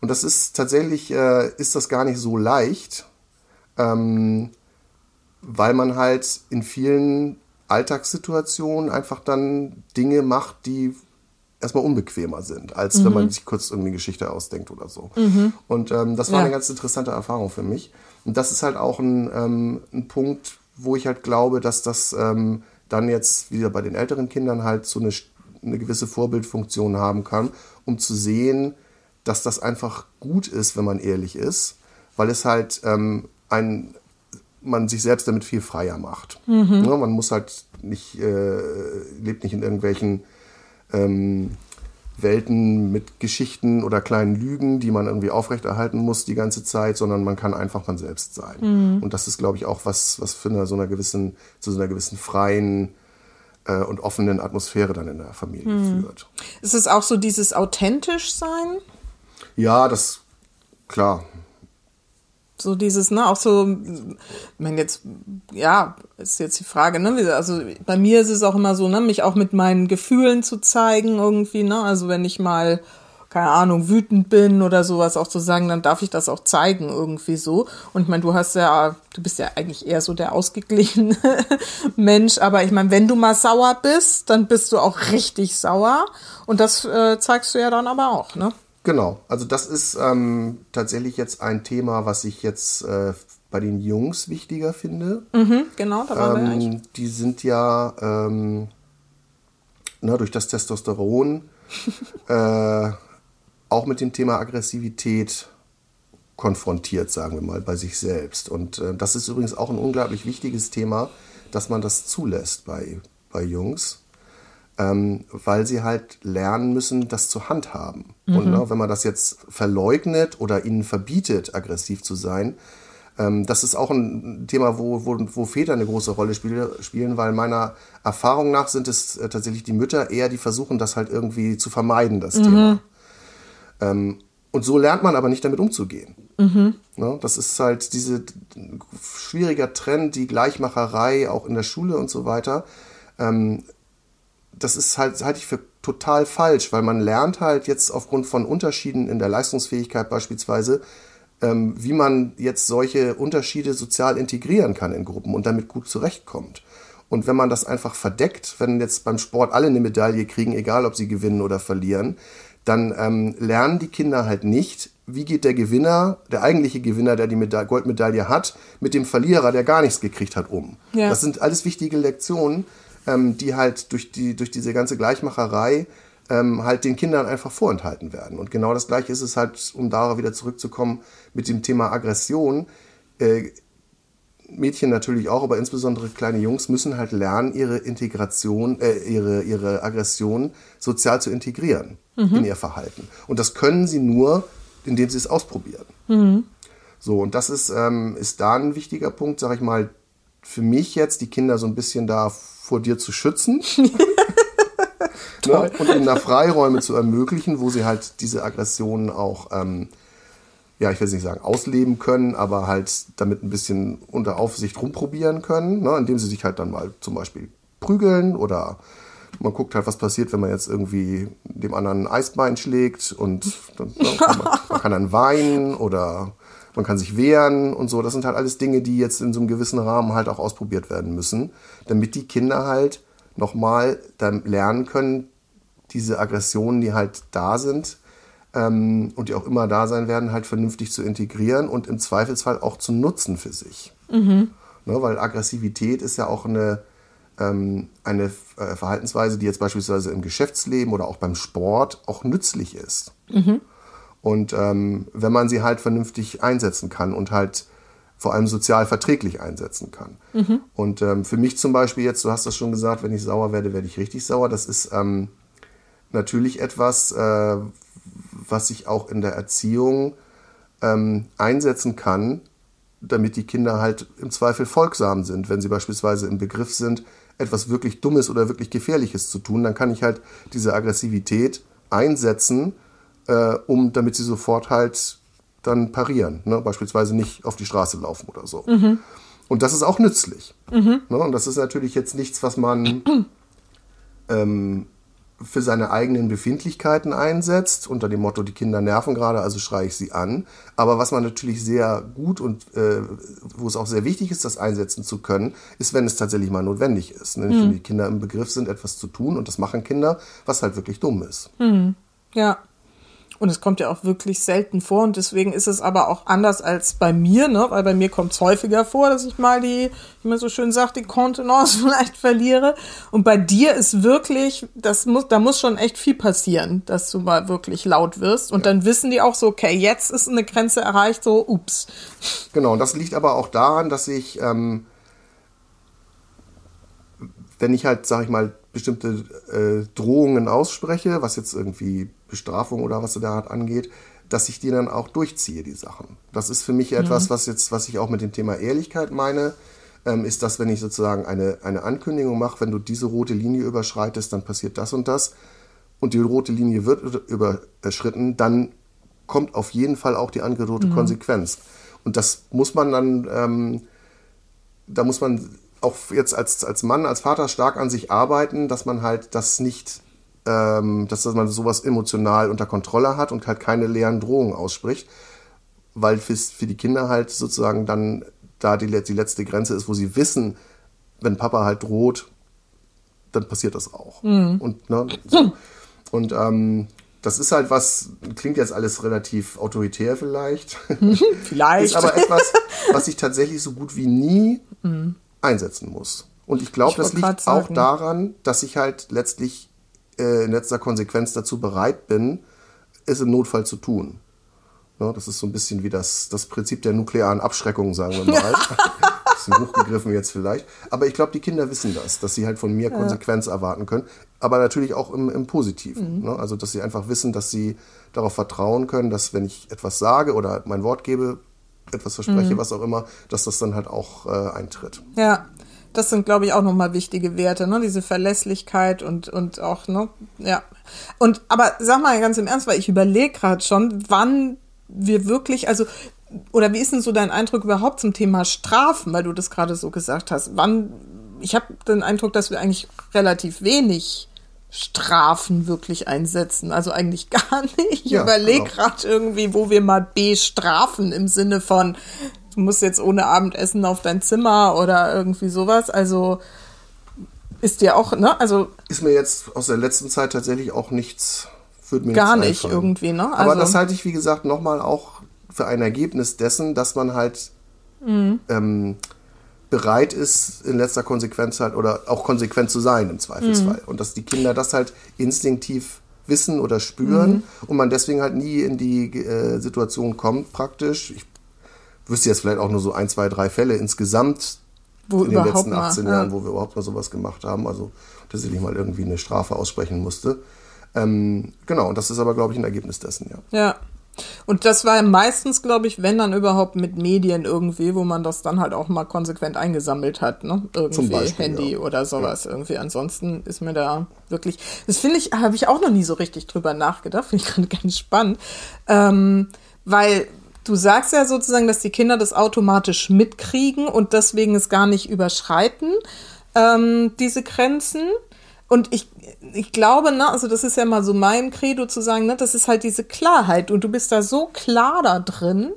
Und das ist tatsächlich, äh, ist das gar nicht so leicht, ähm, weil man halt in vielen Alltagssituationen einfach dann Dinge macht, die erstmal unbequemer sind, als mhm. wenn man mhm. sich kurz irgendwie eine Geschichte ausdenkt oder so. Mhm. Und ähm, das war ja. eine ganz interessante Erfahrung für mich. Und das ist halt auch ein, ähm, ein Punkt, wo ich halt glaube, dass das ähm, dann jetzt wieder bei den älteren Kindern halt so eine, eine gewisse Vorbildfunktion haben kann, um zu sehen, dass das einfach gut ist, wenn man ehrlich ist, weil es halt ähm, ein, man sich selbst damit viel freier macht. Mhm. Ja, man muss halt nicht, äh, lebt nicht in irgendwelchen ähm, Welten mit Geschichten oder kleinen Lügen, die man irgendwie aufrechterhalten muss die ganze Zeit, sondern man kann einfach man selbst sein. Mhm. Und das ist, glaube ich, auch was, was für eine, so einer gewissen, zu so einer gewissen freien äh, und offenen Atmosphäre dann in der Familie mhm. führt. Ist es auch so dieses authentisch sein? Ja, das klar. So dieses, ne, auch so, ich meine jetzt, ja, ist jetzt die Frage, ne, also bei mir ist es auch immer so, ne, mich auch mit meinen Gefühlen zu zeigen irgendwie, ne, also wenn ich mal, keine Ahnung, wütend bin oder sowas auch zu sagen, dann darf ich das auch zeigen irgendwie so. Und ich meine, du hast ja, du bist ja eigentlich eher so der ausgeglichene <laughs> Mensch, aber ich meine, wenn du mal sauer bist, dann bist du auch richtig sauer und das äh, zeigst du ja dann aber auch, ne? Genau, also das ist ähm, tatsächlich jetzt ein Thema, was ich jetzt äh, bei den Jungs wichtiger finde. Mhm, genau, da waren ähm, wir Die sind ja ähm, na, durch das Testosteron <laughs> äh, auch mit dem Thema Aggressivität konfrontiert, sagen wir mal, bei sich selbst. Und äh, das ist übrigens auch ein unglaublich wichtiges Thema, dass man das zulässt bei, bei Jungs ähm, weil sie halt lernen müssen, das zu handhaben. Mhm. Und ne, wenn man das jetzt verleugnet oder ihnen verbietet, aggressiv zu sein, ähm, das ist auch ein Thema, wo, wo, wo Väter eine große Rolle spiel, spielen, weil meiner Erfahrung nach sind es äh, tatsächlich die Mütter eher, die versuchen, das halt irgendwie zu vermeiden, das mhm. Thema. Ähm, und so lernt man aber nicht damit umzugehen. Mhm. Ne, das ist halt diese schwieriger Trend, die Gleichmacherei auch in der Schule und so weiter. Ähm, das ist halt, halte ich für total falsch, weil man lernt halt jetzt aufgrund von Unterschieden in der Leistungsfähigkeit beispielsweise, ähm, wie man jetzt solche Unterschiede sozial integrieren kann in Gruppen und damit gut zurechtkommt. Und wenn man das einfach verdeckt, wenn jetzt beim Sport alle eine Medaille kriegen, egal ob sie gewinnen oder verlieren, dann ähm, lernen die Kinder halt nicht, wie geht der Gewinner, der eigentliche Gewinner, der die Meda Goldmedaille hat, mit dem Verlierer, der gar nichts gekriegt hat, um. Ja. Das sind alles wichtige Lektionen, ähm, die halt durch, die, durch diese ganze Gleichmacherei ähm, halt den Kindern einfach vorenthalten werden. Und genau das gleiche ist es halt, um darauf wieder zurückzukommen, mit dem Thema Aggression. Äh, Mädchen natürlich auch, aber insbesondere kleine Jungs müssen halt lernen, ihre Integration, äh, ihre, ihre Aggression sozial zu integrieren mhm. in ihr Verhalten. Und das können sie nur, indem sie es ausprobieren. Mhm. So, und das ist, ähm, ist da ein wichtiger Punkt, sag ich mal, für mich jetzt, die Kinder so ein bisschen da vor dir zu schützen. <laughs> ne? Und ihnen da Freiräume zu ermöglichen, wo sie halt diese Aggressionen auch, ähm, ja, ich will nicht sagen ausleben können, aber halt damit ein bisschen unter Aufsicht rumprobieren können, ne? indem sie sich halt dann mal zum Beispiel prügeln oder man guckt halt, was passiert, wenn man jetzt irgendwie dem anderen ein Eisbein schlägt und dann, ne, man, <laughs> man kann dann weinen oder man kann sich wehren und so. Das sind halt alles Dinge, die jetzt in so einem gewissen Rahmen halt auch ausprobiert werden müssen, damit die Kinder halt nochmal dann lernen können, diese Aggressionen, die halt da sind ähm, und die auch immer da sein werden, halt vernünftig zu integrieren und im Zweifelsfall auch zu nutzen für sich. Mhm. Ne, weil Aggressivität ist ja auch eine, ähm, eine äh, Verhaltensweise, die jetzt beispielsweise im Geschäftsleben oder auch beim Sport auch nützlich ist. Mhm. Und ähm, wenn man sie halt vernünftig einsetzen kann und halt vor allem sozial verträglich einsetzen kann. Mhm. Und ähm, für mich zum Beispiel jetzt, du hast das schon gesagt, wenn ich sauer werde, werde ich richtig sauer. Das ist ähm, natürlich etwas, äh, was ich auch in der Erziehung ähm, einsetzen kann, damit die Kinder halt im Zweifel folgsam sind. Wenn sie beispielsweise im Begriff sind, etwas wirklich Dummes oder wirklich Gefährliches zu tun, dann kann ich halt diese Aggressivität einsetzen, äh, um damit sie sofort halt dann parieren. Ne? Beispielsweise nicht auf die Straße laufen oder so. Mhm. Und das ist auch nützlich. Mhm. Ne? Und das ist natürlich jetzt nichts, was man <clears throat> ähm, für seine eigenen Befindlichkeiten einsetzt, unter dem Motto, die Kinder nerven gerade, also schreie ich sie an. Aber was man natürlich sehr gut und äh, wo es auch sehr wichtig ist, das einsetzen zu können, ist, wenn es tatsächlich mal notwendig ist. Nämlich, mhm. wenn die Kinder im Begriff sind, etwas zu tun und das machen Kinder, was halt wirklich dumm ist. Mhm. Ja. Und es kommt ja auch wirklich selten vor und deswegen ist es aber auch anders als bei mir, ne? weil bei mir kommt es häufiger vor, dass ich mal die, wie man so schön sagt, die Kontenance <laughs> vielleicht verliere. Und bei dir ist wirklich, das muss, da muss schon echt viel passieren, dass du mal wirklich laut wirst. Und ja. dann wissen die auch so, okay, jetzt ist eine Grenze erreicht, so, ups. Genau, und das liegt aber auch daran, dass ich, ähm, wenn ich halt, sag ich mal, bestimmte äh, Drohungen ausspreche, was jetzt irgendwie Bestrafung oder was der Art angeht, dass ich die dann auch durchziehe, die Sachen. Das ist für mich etwas, mhm. was jetzt, was ich auch mit dem Thema Ehrlichkeit meine, ähm, ist, dass wenn ich sozusagen eine, eine Ankündigung mache, wenn du diese rote Linie überschreitest, dann passiert das und das und die rote Linie wird überschritten, dann kommt auf jeden Fall auch die angedrohte mhm. Konsequenz. Und das muss man dann, ähm, da muss man auch jetzt als, als Mann, als Vater stark an sich arbeiten, dass man halt das nicht, ähm, dass man sowas emotional unter Kontrolle hat und halt keine leeren Drohungen ausspricht, weil für die Kinder halt sozusagen dann da die, die letzte Grenze ist, wo sie wissen, wenn Papa halt droht, dann passiert das auch. Mhm. Und, ne, so. und ähm, das ist halt was, klingt jetzt alles relativ autoritär vielleicht. <laughs> vielleicht. ist aber etwas, <laughs> was ich tatsächlich so gut wie nie mhm einsetzen muss. Und ich glaube, das liegt auch daran, dass ich halt letztlich äh, in letzter Konsequenz dazu bereit bin, es im Notfall zu tun. Ja, das ist so ein bisschen wie das, das Prinzip der nuklearen Abschreckung, sagen wir mal. <laughs> bisschen hochgegriffen jetzt vielleicht. Aber ich glaube, die Kinder wissen das, dass sie halt von mir Konsequenz erwarten können. Aber natürlich auch im, im Positiven. Mhm. Ne? Also, dass sie einfach wissen, dass sie darauf vertrauen können, dass wenn ich etwas sage oder mein Wort gebe, etwas verspreche, mhm. was auch immer, dass das dann halt auch äh, eintritt. Ja, das sind, glaube ich, auch nochmal wichtige Werte, ne? Diese Verlässlichkeit und, und auch, ne? Ja. Und aber sag mal ganz im Ernst, weil ich überlege gerade schon, wann wir wirklich, also, oder wie ist denn so dein Eindruck überhaupt zum Thema Strafen, weil du das gerade so gesagt hast? Wann, ich habe den Eindruck, dass wir eigentlich relativ wenig Strafen wirklich einsetzen. Also eigentlich gar nicht. Ich ja, überlege genau. gerade irgendwie, wo wir mal bestrafen im Sinne von, du musst jetzt ohne Abendessen auf dein Zimmer oder irgendwie sowas. Also ist dir auch, ne? Also ist mir jetzt aus der letzten Zeit tatsächlich auch nichts, würde mir gar nicht einfallen. irgendwie, ne? Also, Aber das halte ich wie gesagt nochmal auch für ein Ergebnis dessen, dass man halt mhm. ähm, bereit ist, in letzter Konsequenz halt oder auch konsequent zu sein im Zweifelsfall. Mhm. Und dass die Kinder das halt instinktiv wissen oder spüren mhm. und man deswegen halt nie in die äh, Situation kommt, praktisch. Ich wüsste jetzt vielleicht auch nur so ein, zwei, drei Fälle insgesamt wo in den letzten 18 mal, Jahren, ja. wo wir überhaupt mal sowas gemacht haben. Also tatsächlich mal irgendwie eine Strafe aussprechen musste. Ähm, genau, und das ist aber, glaube ich, ein Ergebnis dessen, ja. Ja, und das war meistens, glaube ich, wenn dann überhaupt mit Medien irgendwie, wo man das dann halt auch mal konsequent eingesammelt hat, ne? Irgendwie Zum Beispiel, Handy ja. oder sowas ja. irgendwie. Ansonsten ist mir da wirklich, das finde ich, habe ich auch noch nie so richtig drüber nachgedacht, finde ich <laughs> gerade ganz spannend, ähm, weil du sagst ja sozusagen, dass die Kinder das automatisch mitkriegen und deswegen es gar nicht überschreiten, ähm, diese Grenzen. Und ich, ich glaube, ne, also das ist ja mal so mein Credo zu sagen, ne, das ist halt diese Klarheit und du bist da so klar da drin,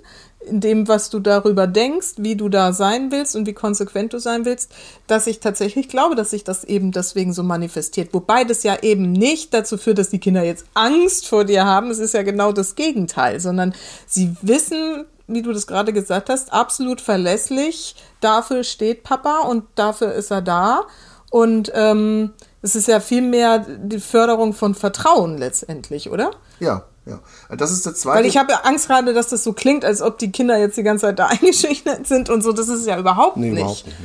in dem, was du darüber denkst, wie du da sein willst und wie konsequent du sein willst, dass ich tatsächlich glaube, dass sich das eben deswegen so manifestiert. Wobei das ja eben nicht dazu führt, dass die Kinder jetzt Angst vor dir haben. Es ist ja genau das Gegenteil, sondern sie wissen, wie du das gerade gesagt hast, absolut verlässlich. Dafür steht Papa und dafür ist er da. Und ähm, es ist ja vielmehr die Förderung von Vertrauen letztendlich, oder? Ja, ja. Das ist der zweite. Weil ich habe ja Angst gerade, dass das so klingt, als ob die Kinder jetzt die ganze Zeit da <laughs> eingeschüchtert sind und so. Das ist ja überhaupt nee, nicht. Überhaupt nicht.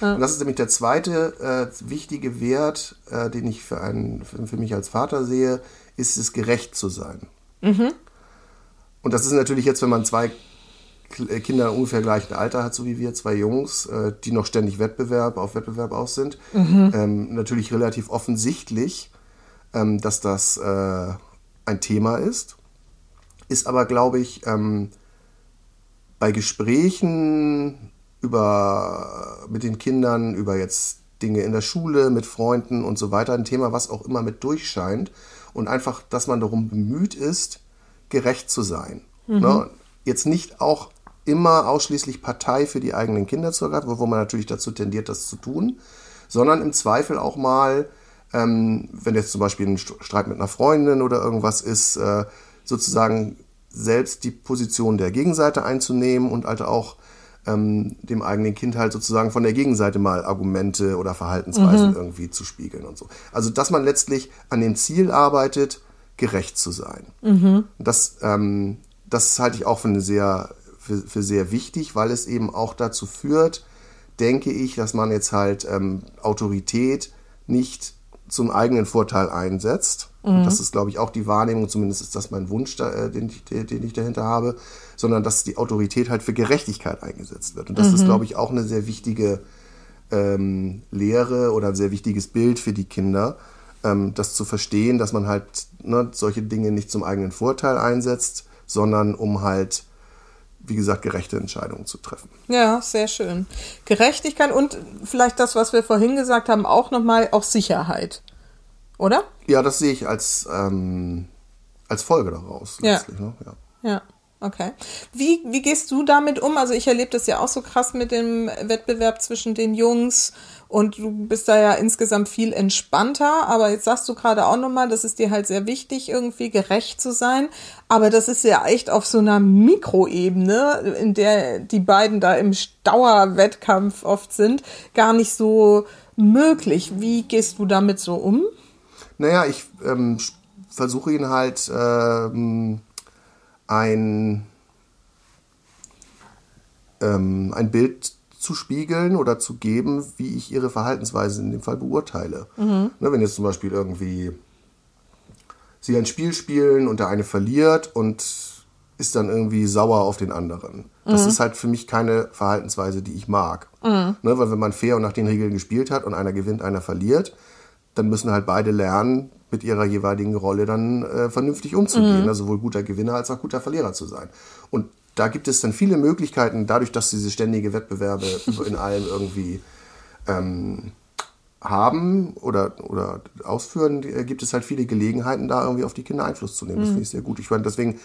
Ja. Und das ist nämlich der zweite äh, wichtige Wert, äh, den ich für, einen, für, für, mich als Vater sehe, ist es gerecht zu sein. Mhm. Und das ist natürlich jetzt, wenn man zwei äh, Kinder ungefähr gleichen Alter hat, so wie wir, zwei Jungs, äh, die noch ständig Wettbewerb auf Wettbewerb aus sind. Mhm. Ähm, natürlich relativ offensichtlich, ähm, dass das äh, ein Thema ist. Ist aber, glaube ich, ähm, bei Gesprächen über, mit den Kindern über jetzt Dinge in der Schule, mit Freunden und so weiter. Ein Thema, was auch immer mit durchscheint. Und einfach, dass man darum bemüht ist, gerecht zu sein. Mhm. Ne? Jetzt nicht auch immer ausschließlich Partei für die eigenen Kinder zu ergreifen, wo man natürlich dazu tendiert, das zu tun, sondern im Zweifel auch mal, ähm, wenn jetzt zum Beispiel ein Streit mit einer Freundin oder irgendwas ist, äh, sozusagen selbst die Position der Gegenseite einzunehmen und halt auch ähm, dem eigenen Kind halt sozusagen von der Gegenseite mal Argumente oder Verhaltensweisen mhm. irgendwie zu spiegeln und so. Also dass man letztlich an dem Ziel arbeitet, gerecht zu sein. Mhm. Das, ähm, das halte ich auch für eine sehr für, für sehr wichtig, weil es eben auch dazu führt, denke ich, dass man jetzt halt ähm, Autorität nicht zum eigenen Vorteil einsetzt. Mhm. Das ist, glaube ich, auch die Wahrnehmung, zumindest ist das mein Wunsch, da, äh, den, ich, den ich dahinter habe, sondern dass die Autorität halt für Gerechtigkeit eingesetzt wird. Und das mhm. ist, glaube ich, auch eine sehr wichtige ähm, Lehre oder ein sehr wichtiges Bild für die Kinder, ähm, das zu verstehen, dass man halt ne, solche Dinge nicht zum eigenen Vorteil einsetzt, sondern um halt wie gesagt, gerechte Entscheidungen zu treffen. Ja, sehr schön. Gerechtigkeit und vielleicht das, was wir vorhin gesagt haben, auch nochmal auch Sicherheit. Oder? Ja, das sehe ich als, ähm, als Folge daraus. Ja. Ne? ja. ja. Okay. Wie, wie gehst du damit um? Also ich erlebe das ja auch so krass mit dem Wettbewerb zwischen den Jungs und du bist da ja insgesamt viel entspannter. Aber jetzt sagst du gerade auch nochmal, das ist dir halt sehr wichtig, irgendwie gerecht zu sein. Aber das ist ja echt auf so einer Mikroebene, in der die beiden da im Dauerwettkampf oft sind, gar nicht so möglich. Wie gehst du damit so um? Naja, ich ähm, versuche ihn halt ähm, ein, ähm, ein Bild zu spiegeln oder zu geben, wie ich ihre Verhaltensweise in dem Fall beurteile. Mhm. Ne, wenn jetzt zum Beispiel irgendwie sie ein Spiel spielen und der eine verliert und ist dann irgendwie sauer auf den anderen. Das mhm. ist halt für mich keine Verhaltensweise, die ich mag. Mhm. Ne, weil wenn man fair und nach den Regeln gespielt hat und einer gewinnt, einer verliert, dann müssen halt beide lernen, mit ihrer jeweiligen Rolle dann äh, vernünftig umzugehen, mhm. also sowohl guter Gewinner als auch guter Verlierer zu sein. Und da gibt es dann viele Möglichkeiten, dadurch, dass diese ständige Wettbewerbe <laughs> in allem irgendwie ähm, haben oder, oder ausführen, äh, gibt es halt viele Gelegenheiten, da irgendwie auf die Kinder Einfluss zu nehmen. Das mhm. finde ich sehr gut. Ich meine, deswegen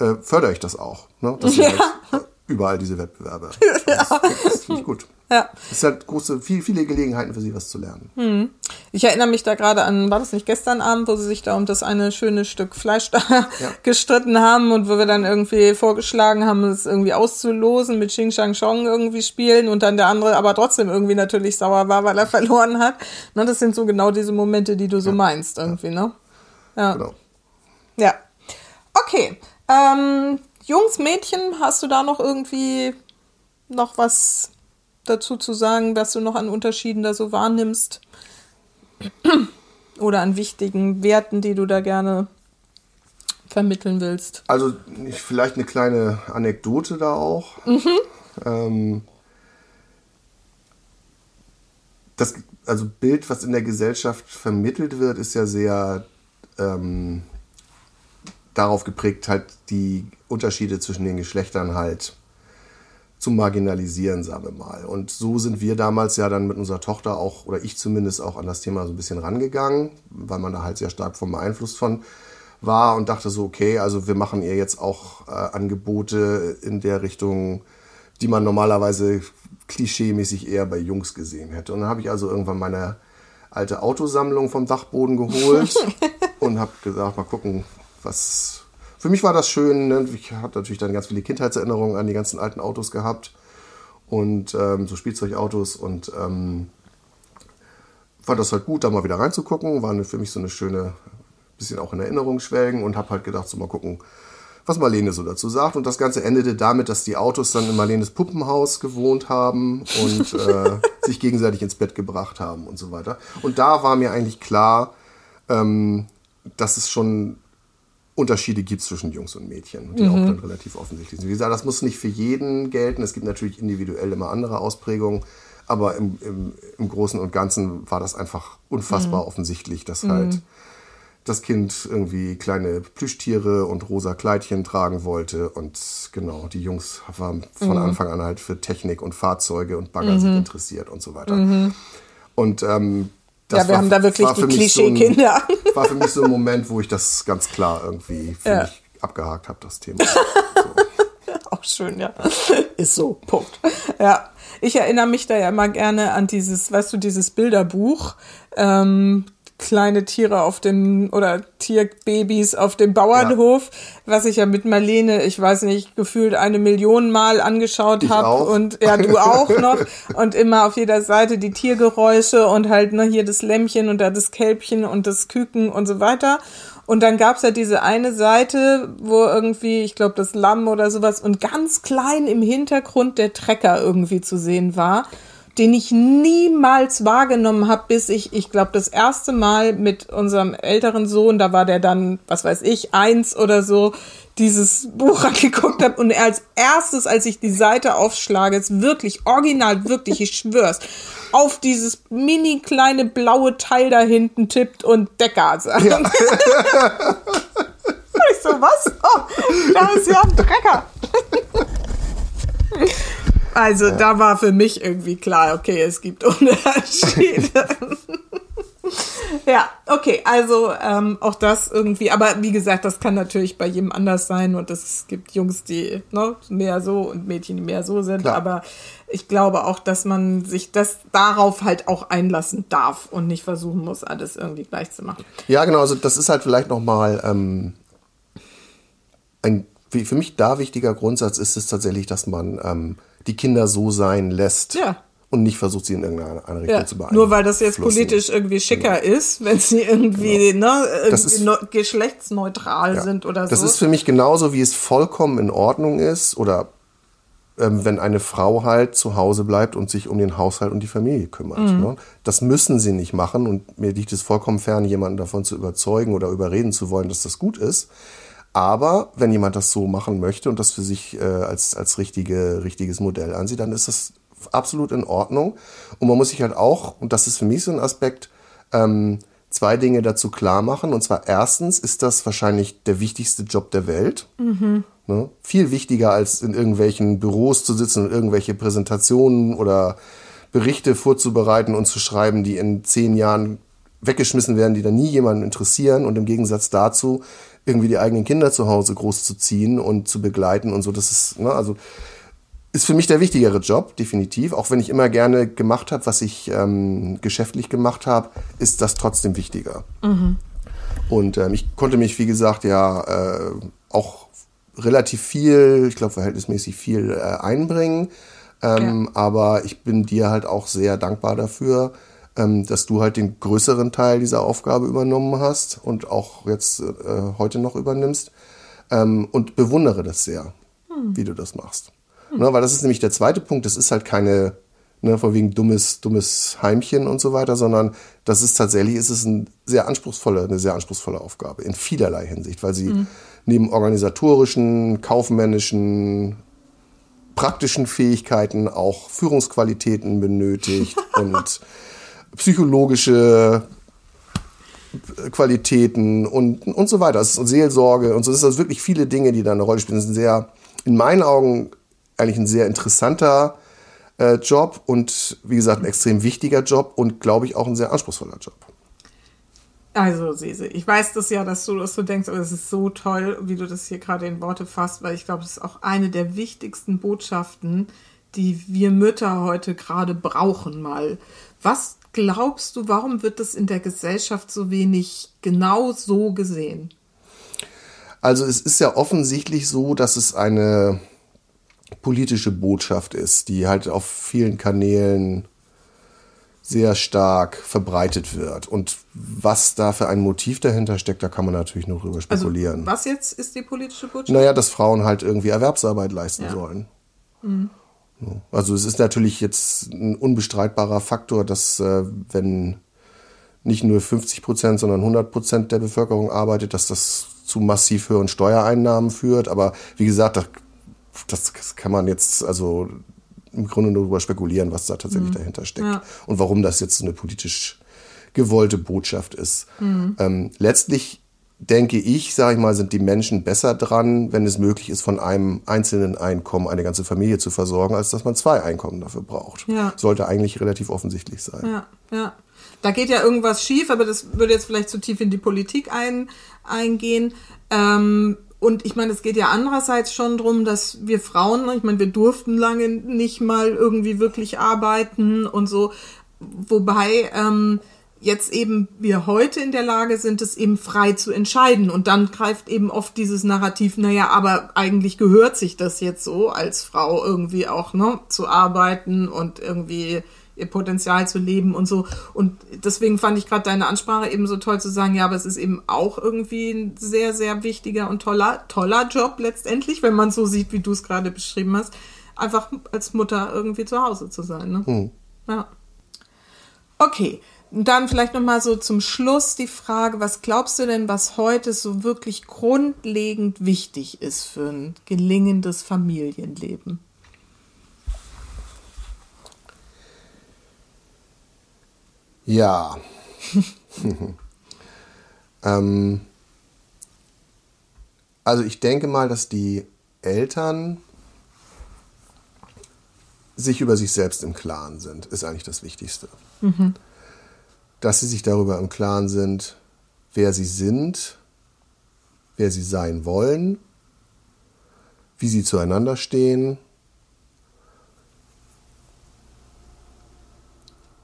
äh, fördere ich das auch, ne? dass <laughs> ja. halt überall diese Wettbewerbe. ja. <laughs> Das finde ich gut. <laughs> Ja. Es hat große, viel, viele Gelegenheiten für sie, was zu lernen. Hm. Ich erinnere mich da gerade an, war das nicht gestern Abend, wo sie sich da um das eine schöne Stück Fleisch da ja. <laughs> gestritten haben und wo wir dann irgendwie vorgeschlagen haben, es irgendwie auszulosen, mit Xing Shang Chong irgendwie spielen und dann der andere aber trotzdem irgendwie natürlich sauer war, weil er verloren hat. Na, das sind so genau diese Momente, die du so ja. meinst irgendwie, ne? Ja. Genau. Ja. Okay. Ähm, Jungs, Mädchen, hast du da noch irgendwie noch was dazu zu sagen, was du noch an Unterschieden da so wahrnimmst? <clears throat> Oder an wichtigen Werten, die du da gerne vermitteln willst? Also vielleicht eine kleine Anekdote da auch. Mhm. Ähm, das also Bild, was in der Gesellschaft vermittelt wird, ist ja sehr ähm, darauf geprägt, halt die Unterschiede zwischen den Geschlechtern halt zu marginalisieren, sagen wir mal. Und so sind wir damals ja dann mit unserer Tochter auch, oder ich zumindest auch an das Thema so ein bisschen rangegangen, weil man da halt sehr stark vom beeinflusst von war und dachte so, okay, also wir machen ihr jetzt auch äh, Angebote in der Richtung, die man normalerweise klischeemäßig eher bei Jungs gesehen hätte. Und dann habe ich also irgendwann meine alte Autosammlung vom Dachboden geholt <laughs> und habe gesagt, mal gucken, was für mich war das schön. Ne? Ich habe natürlich dann ganz viele Kindheitserinnerungen an die ganzen alten Autos gehabt und ähm, so Spielzeugautos und ähm, fand das halt gut, da mal wieder reinzugucken. War für mich so eine schöne, bisschen auch in Erinnerung schwelgen und habe halt gedacht, so mal gucken, was Marlene so dazu sagt. Und das Ganze endete damit, dass die Autos dann in Marlenes Puppenhaus gewohnt haben und äh, <laughs> sich gegenseitig ins Bett gebracht haben und so weiter. Und da war mir eigentlich klar, ähm, dass es schon Unterschiede gibt zwischen Jungs und Mädchen, die mhm. auch dann relativ offensichtlich sind. Wie gesagt, das muss nicht für jeden gelten. Es gibt natürlich individuell immer andere Ausprägungen. Aber im, im, im Großen und Ganzen war das einfach unfassbar mhm. offensichtlich, dass mhm. halt das Kind irgendwie kleine Plüschtiere und rosa Kleidchen tragen wollte. Und genau, die Jungs waren von mhm. Anfang an halt für Technik und Fahrzeuge und Bagger sich mhm. interessiert und so weiter. Mhm. Und ähm, das ja, wir war, haben da wirklich die Klischee-Kinder. So war für mich so ein Moment, wo ich das ganz klar irgendwie für ja. mich abgehakt habe, das Thema. So. <laughs> Auch schön, ja. Ist so, Punkt. Ja, ich erinnere mich da ja immer gerne an dieses, weißt du, dieses Bilderbuch. Ähm, kleine Tiere auf dem oder Tierbabys auf dem Bauernhof, ja. was ich ja mit Marlene, ich weiß nicht, gefühlt eine Million Mal angeschaut habe und ja, du <laughs> auch noch und immer auf jeder Seite die Tiergeräusche und halt ne, hier das Lämmchen und da das Kälbchen und das Küken und so weiter. Und dann gab's ja diese eine Seite, wo irgendwie, ich glaube, das Lamm oder sowas und ganz klein im Hintergrund der Trecker irgendwie zu sehen war den ich niemals wahrgenommen habe, bis ich, ich glaube, das erste Mal mit unserem älteren Sohn, da war der dann, was weiß ich, eins oder so, dieses Buch <laughs> angeguckt habe und er als erstes, als ich die Seite aufschlage, ist wirklich original, wirklich, ich schwör's, auf dieses mini kleine blaue Teil da hinten tippt und Decker sagt. Ja. <laughs> ich so, was? Oh, da ist ja ein Drecker. <laughs> Also ja. da war für mich irgendwie klar, okay, es gibt <laughs> Unterschiede. <laughs> ja, okay, also ähm, auch das irgendwie, aber wie gesagt, das kann natürlich bei jedem anders sein und es gibt Jungs, die ne, mehr so und Mädchen, die mehr so sind, Klar. aber ich glaube auch, dass man sich das darauf halt auch einlassen darf und nicht versuchen muss, alles irgendwie gleich zu machen. Ja, genau, also das ist halt vielleicht nochmal ähm, ein für mich da wichtiger Grundsatz ist es tatsächlich, dass man ähm, die Kinder so sein lässt. Ja. Und nicht versucht, sie in irgendeine Richtung ja, zu beeinflussen. Nur weil das jetzt politisch irgendwie schicker genau. ist, wenn sie irgendwie, genau. ne, irgendwie ist, no, geschlechtsneutral ja. sind oder so. Das ist für mich genauso, wie es vollkommen in Ordnung ist oder ähm, wenn eine Frau halt zu Hause bleibt und sich um den Haushalt und die Familie kümmert. Mhm. Ne? Das müssen sie nicht machen und mir liegt es vollkommen fern, jemanden davon zu überzeugen oder überreden zu wollen, dass das gut ist. Aber wenn jemand das so machen möchte und das für sich äh, als, als richtige, richtiges Modell ansieht, dann ist das absolut in Ordnung. Und man muss sich halt auch, und das ist für mich so ein Aspekt, ähm, zwei Dinge dazu klar machen. Und zwar erstens ist das wahrscheinlich der wichtigste Job der Welt. Mhm. Ne? Viel wichtiger als in irgendwelchen Büros zu sitzen und irgendwelche Präsentationen oder Berichte vorzubereiten und zu schreiben, die in zehn Jahren weggeschmissen werden, die dann nie jemanden interessieren. Und im Gegensatz dazu irgendwie die eigenen Kinder zu Hause großzuziehen und zu begleiten und so. Das ist, ne, also ist für mich der wichtigere Job, definitiv. Auch wenn ich immer gerne gemacht habe, was ich ähm, geschäftlich gemacht habe, ist das trotzdem wichtiger. Mhm. Und ähm, ich konnte mich, wie gesagt, ja äh, auch relativ viel, ich glaube verhältnismäßig viel äh, einbringen. Ähm, ja. Aber ich bin dir halt auch sehr dankbar dafür, ähm, dass du halt den größeren Teil dieser Aufgabe übernommen hast und auch jetzt äh, heute noch übernimmst. Ähm, und bewundere das sehr, hm. wie du das machst. Hm. Ne, weil das ist nämlich der zweite Punkt, das ist halt keine, ne, von wegen dummes, dummes Heimchen und so weiter, sondern das ist tatsächlich, ist es ein sehr anspruchsvolle, eine sehr anspruchsvolle Aufgabe in vielerlei Hinsicht, weil sie hm. neben organisatorischen, kaufmännischen, praktischen Fähigkeiten auch Führungsqualitäten benötigt <laughs> und psychologische Qualitäten und, und so weiter. Es ist Seelsorge und so. Es sind also wirklich viele Dinge, die da eine Rolle spielen. Es ist ein sehr, in meinen Augen, eigentlich ein sehr interessanter äh, Job und wie gesagt, ein extrem wichtiger Job und glaube ich auch ein sehr anspruchsvoller Job. Also, Sese, ich weiß das ja, dass du das so denkst, aber es ist so toll, wie du das hier gerade in Worte fasst, weil ich glaube, das ist auch eine der wichtigsten Botschaften, die wir Mütter heute gerade brauchen, mal. Was glaubst du, warum wird das in der Gesellschaft so wenig genau so gesehen? Also es ist ja offensichtlich so, dass es eine politische Botschaft ist, die halt auf vielen Kanälen sehr stark verbreitet wird. Und was da für ein Motiv dahinter steckt, da kann man natürlich nur drüber also, spekulieren. Also, was jetzt ist die politische Botschaft? Naja, dass Frauen halt irgendwie Erwerbsarbeit leisten ja. sollen. Mhm. Also es ist natürlich jetzt ein unbestreitbarer Faktor, dass äh, wenn nicht nur 50 Prozent, sondern 100 Prozent der Bevölkerung arbeitet, dass das zu massiv höheren Steuereinnahmen führt. Aber wie gesagt, das, das kann man jetzt also im Grunde nur darüber spekulieren, was da tatsächlich mhm. dahinter steckt ja. und warum das jetzt so eine politisch gewollte Botschaft ist. Mhm. Ähm, letztlich denke ich, sage ich mal, sind die Menschen besser dran, wenn es möglich ist, von einem einzelnen Einkommen eine ganze Familie zu versorgen, als dass man zwei Einkommen dafür braucht. Ja. Sollte eigentlich relativ offensichtlich sein. Ja, ja. Da geht ja irgendwas schief, aber das würde jetzt vielleicht zu tief in die Politik ein, eingehen. Ähm, und ich meine, es geht ja andererseits schon darum, dass wir Frauen, ich meine, wir durften lange nicht mal irgendwie wirklich arbeiten und so. Wobei ähm, jetzt eben wir heute in der Lage sind, es eben frei zu entscheiden. Und dann greift eben oft dieses Narrativ, naja, aber eigentlich gehört sich das jetzt so, als Frau irgendwie auch ne, zu arbeiten und irgendwie ihr Potenzial zu leben und so. Und deswegen fand ich gerade deine Ansprache eben so toll zu sagen, ja, aber es ist eben auch irgendwie ein sehr, sehr wichtiger und toller, toller Job letztendlich, wenn man so sieht, wie du es gerade beschrieben hast, einfach als Mutter irgendwie zu Hause zu sein. Ne? Hm. Ja. Okay, dann vielleicht noch mal so zum Schluss die Frage, was glaubst du denn, was heute so wirklich grundlegend wichtig ist für ein gelingendes Familienleben? Ja. <laughs> ähm, also ich denke mal, dass die Eltern sich über sich selbst im Klaren sind, ist eigentlich das Wichtigste. Mhm. Dass sie sich darüber im Klaren sind, wer sie sind, wer sie sein wollen, wie sie zueinander stehen,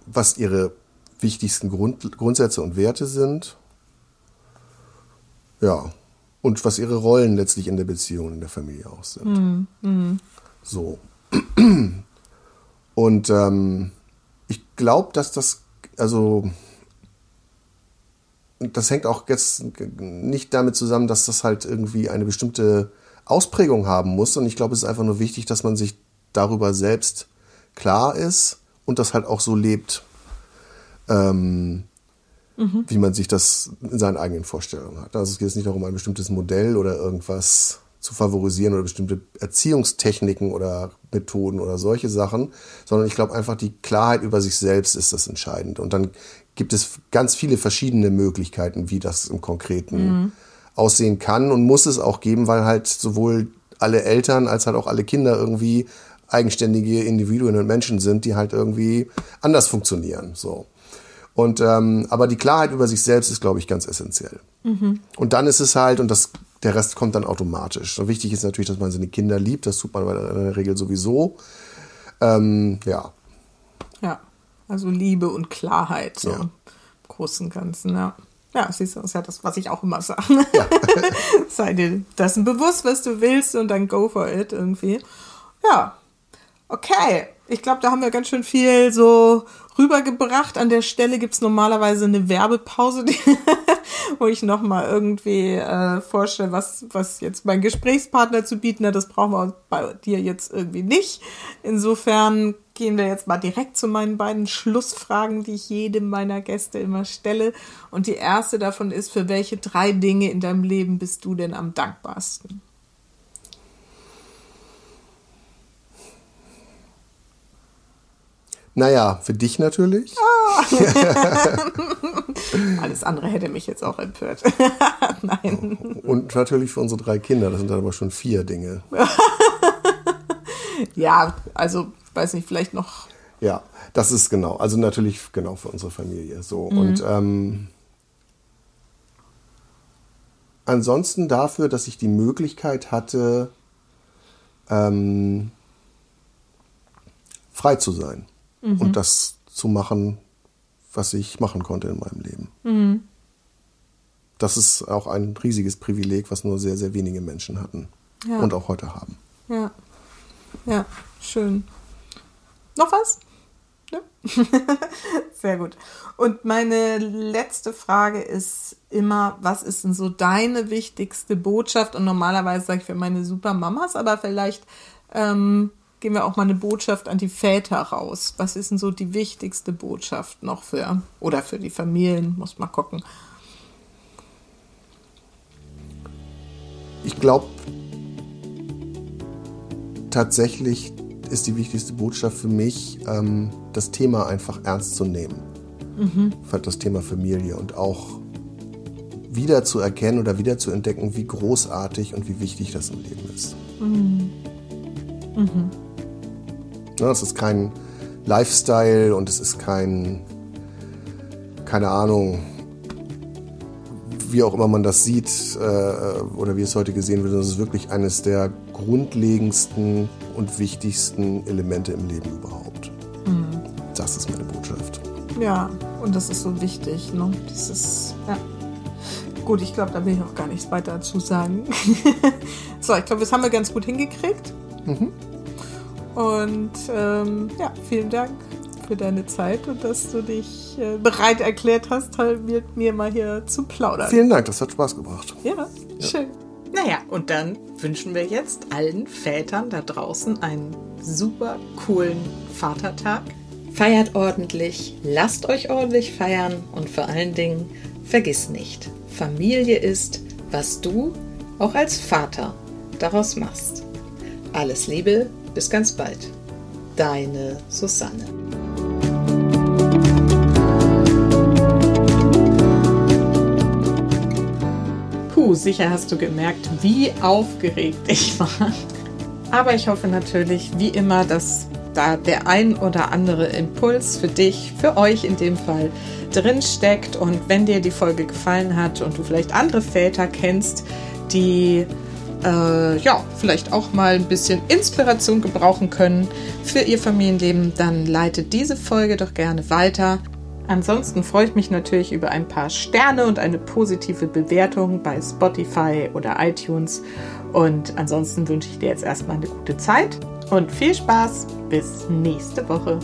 was ihre wichtigsten Grund, Grundsätze und Werte sind. Ja, und was ihre Rollen letztlich in der Beziehung, in der Familie auch sind. Mhm. So. <clears throat> Und ähm, ich glaube, dass das, also, das hängt auch jetzt nicht damit zusammen, dass das halt irgendwie eine bestimmte Ausprägung haben muss. Und ich glaube, es ist einfach nur wichtig, dass man sich darüber selbst klar ist und das halt auch so lebt, ähm, Mhm. wie man sich das in seinen eigenen Vorstellungen hat. Also es geht jetzt nicht darum, ein bestimmtes Modell oder irgendwas zu favorisieren oder bestimmte Erziehungstechniken oder Methoden oder solche Sachen, sondern ich glaube einfach die Klarheit über sich selbst ist das Entscheidende. Und dann gibt es ganz viele verschiedene Möglichkeiten, wie das im Konkreten aussehen kann und muss es auch geben, weil halt sowohl alle Eltern als halt auch alle Kinder irgendwie eigenständige Individuen und Menschen sind, die halt irgendwie anders funktionieren. So. Und ähm, aber die Klarheit über sich selbst ist, glaube ich, ganz essentiell. Und dann ist es halt, und das, der Rest kommt dann automatisch. Und wichtig ist natürlich, dass man seine Kinder liebt. Das tut man in der Regel sowieso. Ähm, ja, Ja, also Liebe und Klarheit so Ja. im Großen und Ganzen, ja. Ja, siehst du, das ist ja das, was ich auch immer sage. <laughs> Sei dir dessen bewusst, was du willst und dann go for it irgendwie. Ja, okay. Ich glaube, da haben wir ganz schön viel so rübergebracht. An der Stelle gibt's normalerweise eine Werbepause, die, <laughs> wo ich nochmal irgendwie äh, vorstelle, was, was jetzt mein Gesprächspartner zu bieten hat. Das brauchen wir bei dir jetzt irgendwie nicht. Insofern gehen wir jetzt mal direkt zu meinen beiden Schlussfragen, die ich jedem meiner Gäste immer stelle. Und die erste davon ist, für welche drei Dinge in deinem Leben bist du denn am dankbarsten? Naja, für dich natürlich. <laughs> Alles andere hätte mich jetzt auch empört. <laughs> Nein. Und natürlich für unsere drei Kinder. Das sind dann aber schon vier Dinge. <laughs> Ja, also, weiß nicht, vielleicht noch. Ja, das ist genau. Also natürlich genau für unsere Familie. So. Und ähm, ansonsten dafür, dass ich die Möglichkeit hatte, ähm, frei zu sein und das zu machen, was ich machen konnte in meinem Leben. Das ist auch ein riesiges Privileg, was nur sehr, sehr wenige Menschen hatten Ja. und auch heute haben. Ja. Ja, schön. Noch was? Ne? <laughs> Sehr gut. Und meine letzte Frage ist immer, was ist denn so deine wichtigste Botschaft? Und normalerweise sage ich für meine Supermamas, aber vielleicht ähm, gehen wir auch mal eine Botschaft an die Väter raus. Was ist denn so die wichtigste Botschaft noch für, oder für die Familien, muss mal gucken. Ich glaube, tatsächlich ist die wichtigste Botschaft für mich, ähm, das Thema einfach ernst zu nehmen. Das Thema Familie und auch wieder zu erkennen oder wieder zu entdecken, wie großartig und wie wichtig das im Leben ist. Mhm. Mhm. Ja, es ist kein Lifestyle und es ist kein, keine Ahnung, wie auch immer man das sieht äh, oder wie es heute gesehen wird, das ist wirklich eines der grundlegendsten und wichtigsten Elemente im Leben überhaupt. Mhm. Das ist meine Botschaft. Ja, und das ist so wichtig, ne? Dieses, ja. Gut, ich glaube, da will ich auch gar nichts weiter dazu sagen. <laughs> so, ich glaube, das haben wir ganz gut hingekriegt. Mhm. Und ähm, ja, vielen Dank für deine Zeit und dass du dich äh, bereit erklärt hast, halt mit mir mal hier zu plaudern. Vielen Dank, das hat Spaß gebracht. Ja, ja. schön. Naja, und dann wünschen wir jetzt allen Vätern da draußen einen super coolen Vatertag. Feiert ordentlich, lasst euch ordentlich feiern und vor allen Dingen vergiss nicht, Familie ist, was du auch als Vater daraus machst. Alles Liebe, bis ganz bald. Deine Susanne. Puh, sicher hast du gemerkt, wie aufgeregt ich war. Aber ich hoffe natürlich, wie immer, dass da der ein oder andere Impuls für dich, für euch in dem Fall, drin steckt. Und wenn dir die Folge gefallen hat und du vielleicht andere Väter kennst, die äh, ja, vielleicht auch mal ein bisschen Inspiration gebrauchen können für ihr Familienleben, dann leitet diese Folge doch gerne weiter. Ansonsten freue ich mich natürlich über ein paar Sterne und eine positive Bewertung bei Spotify oder iTunes. Und ansonsten wünsche ich dir jetzt erstmal eine gute Zeit und viel Spaß. Bis nächste Woche.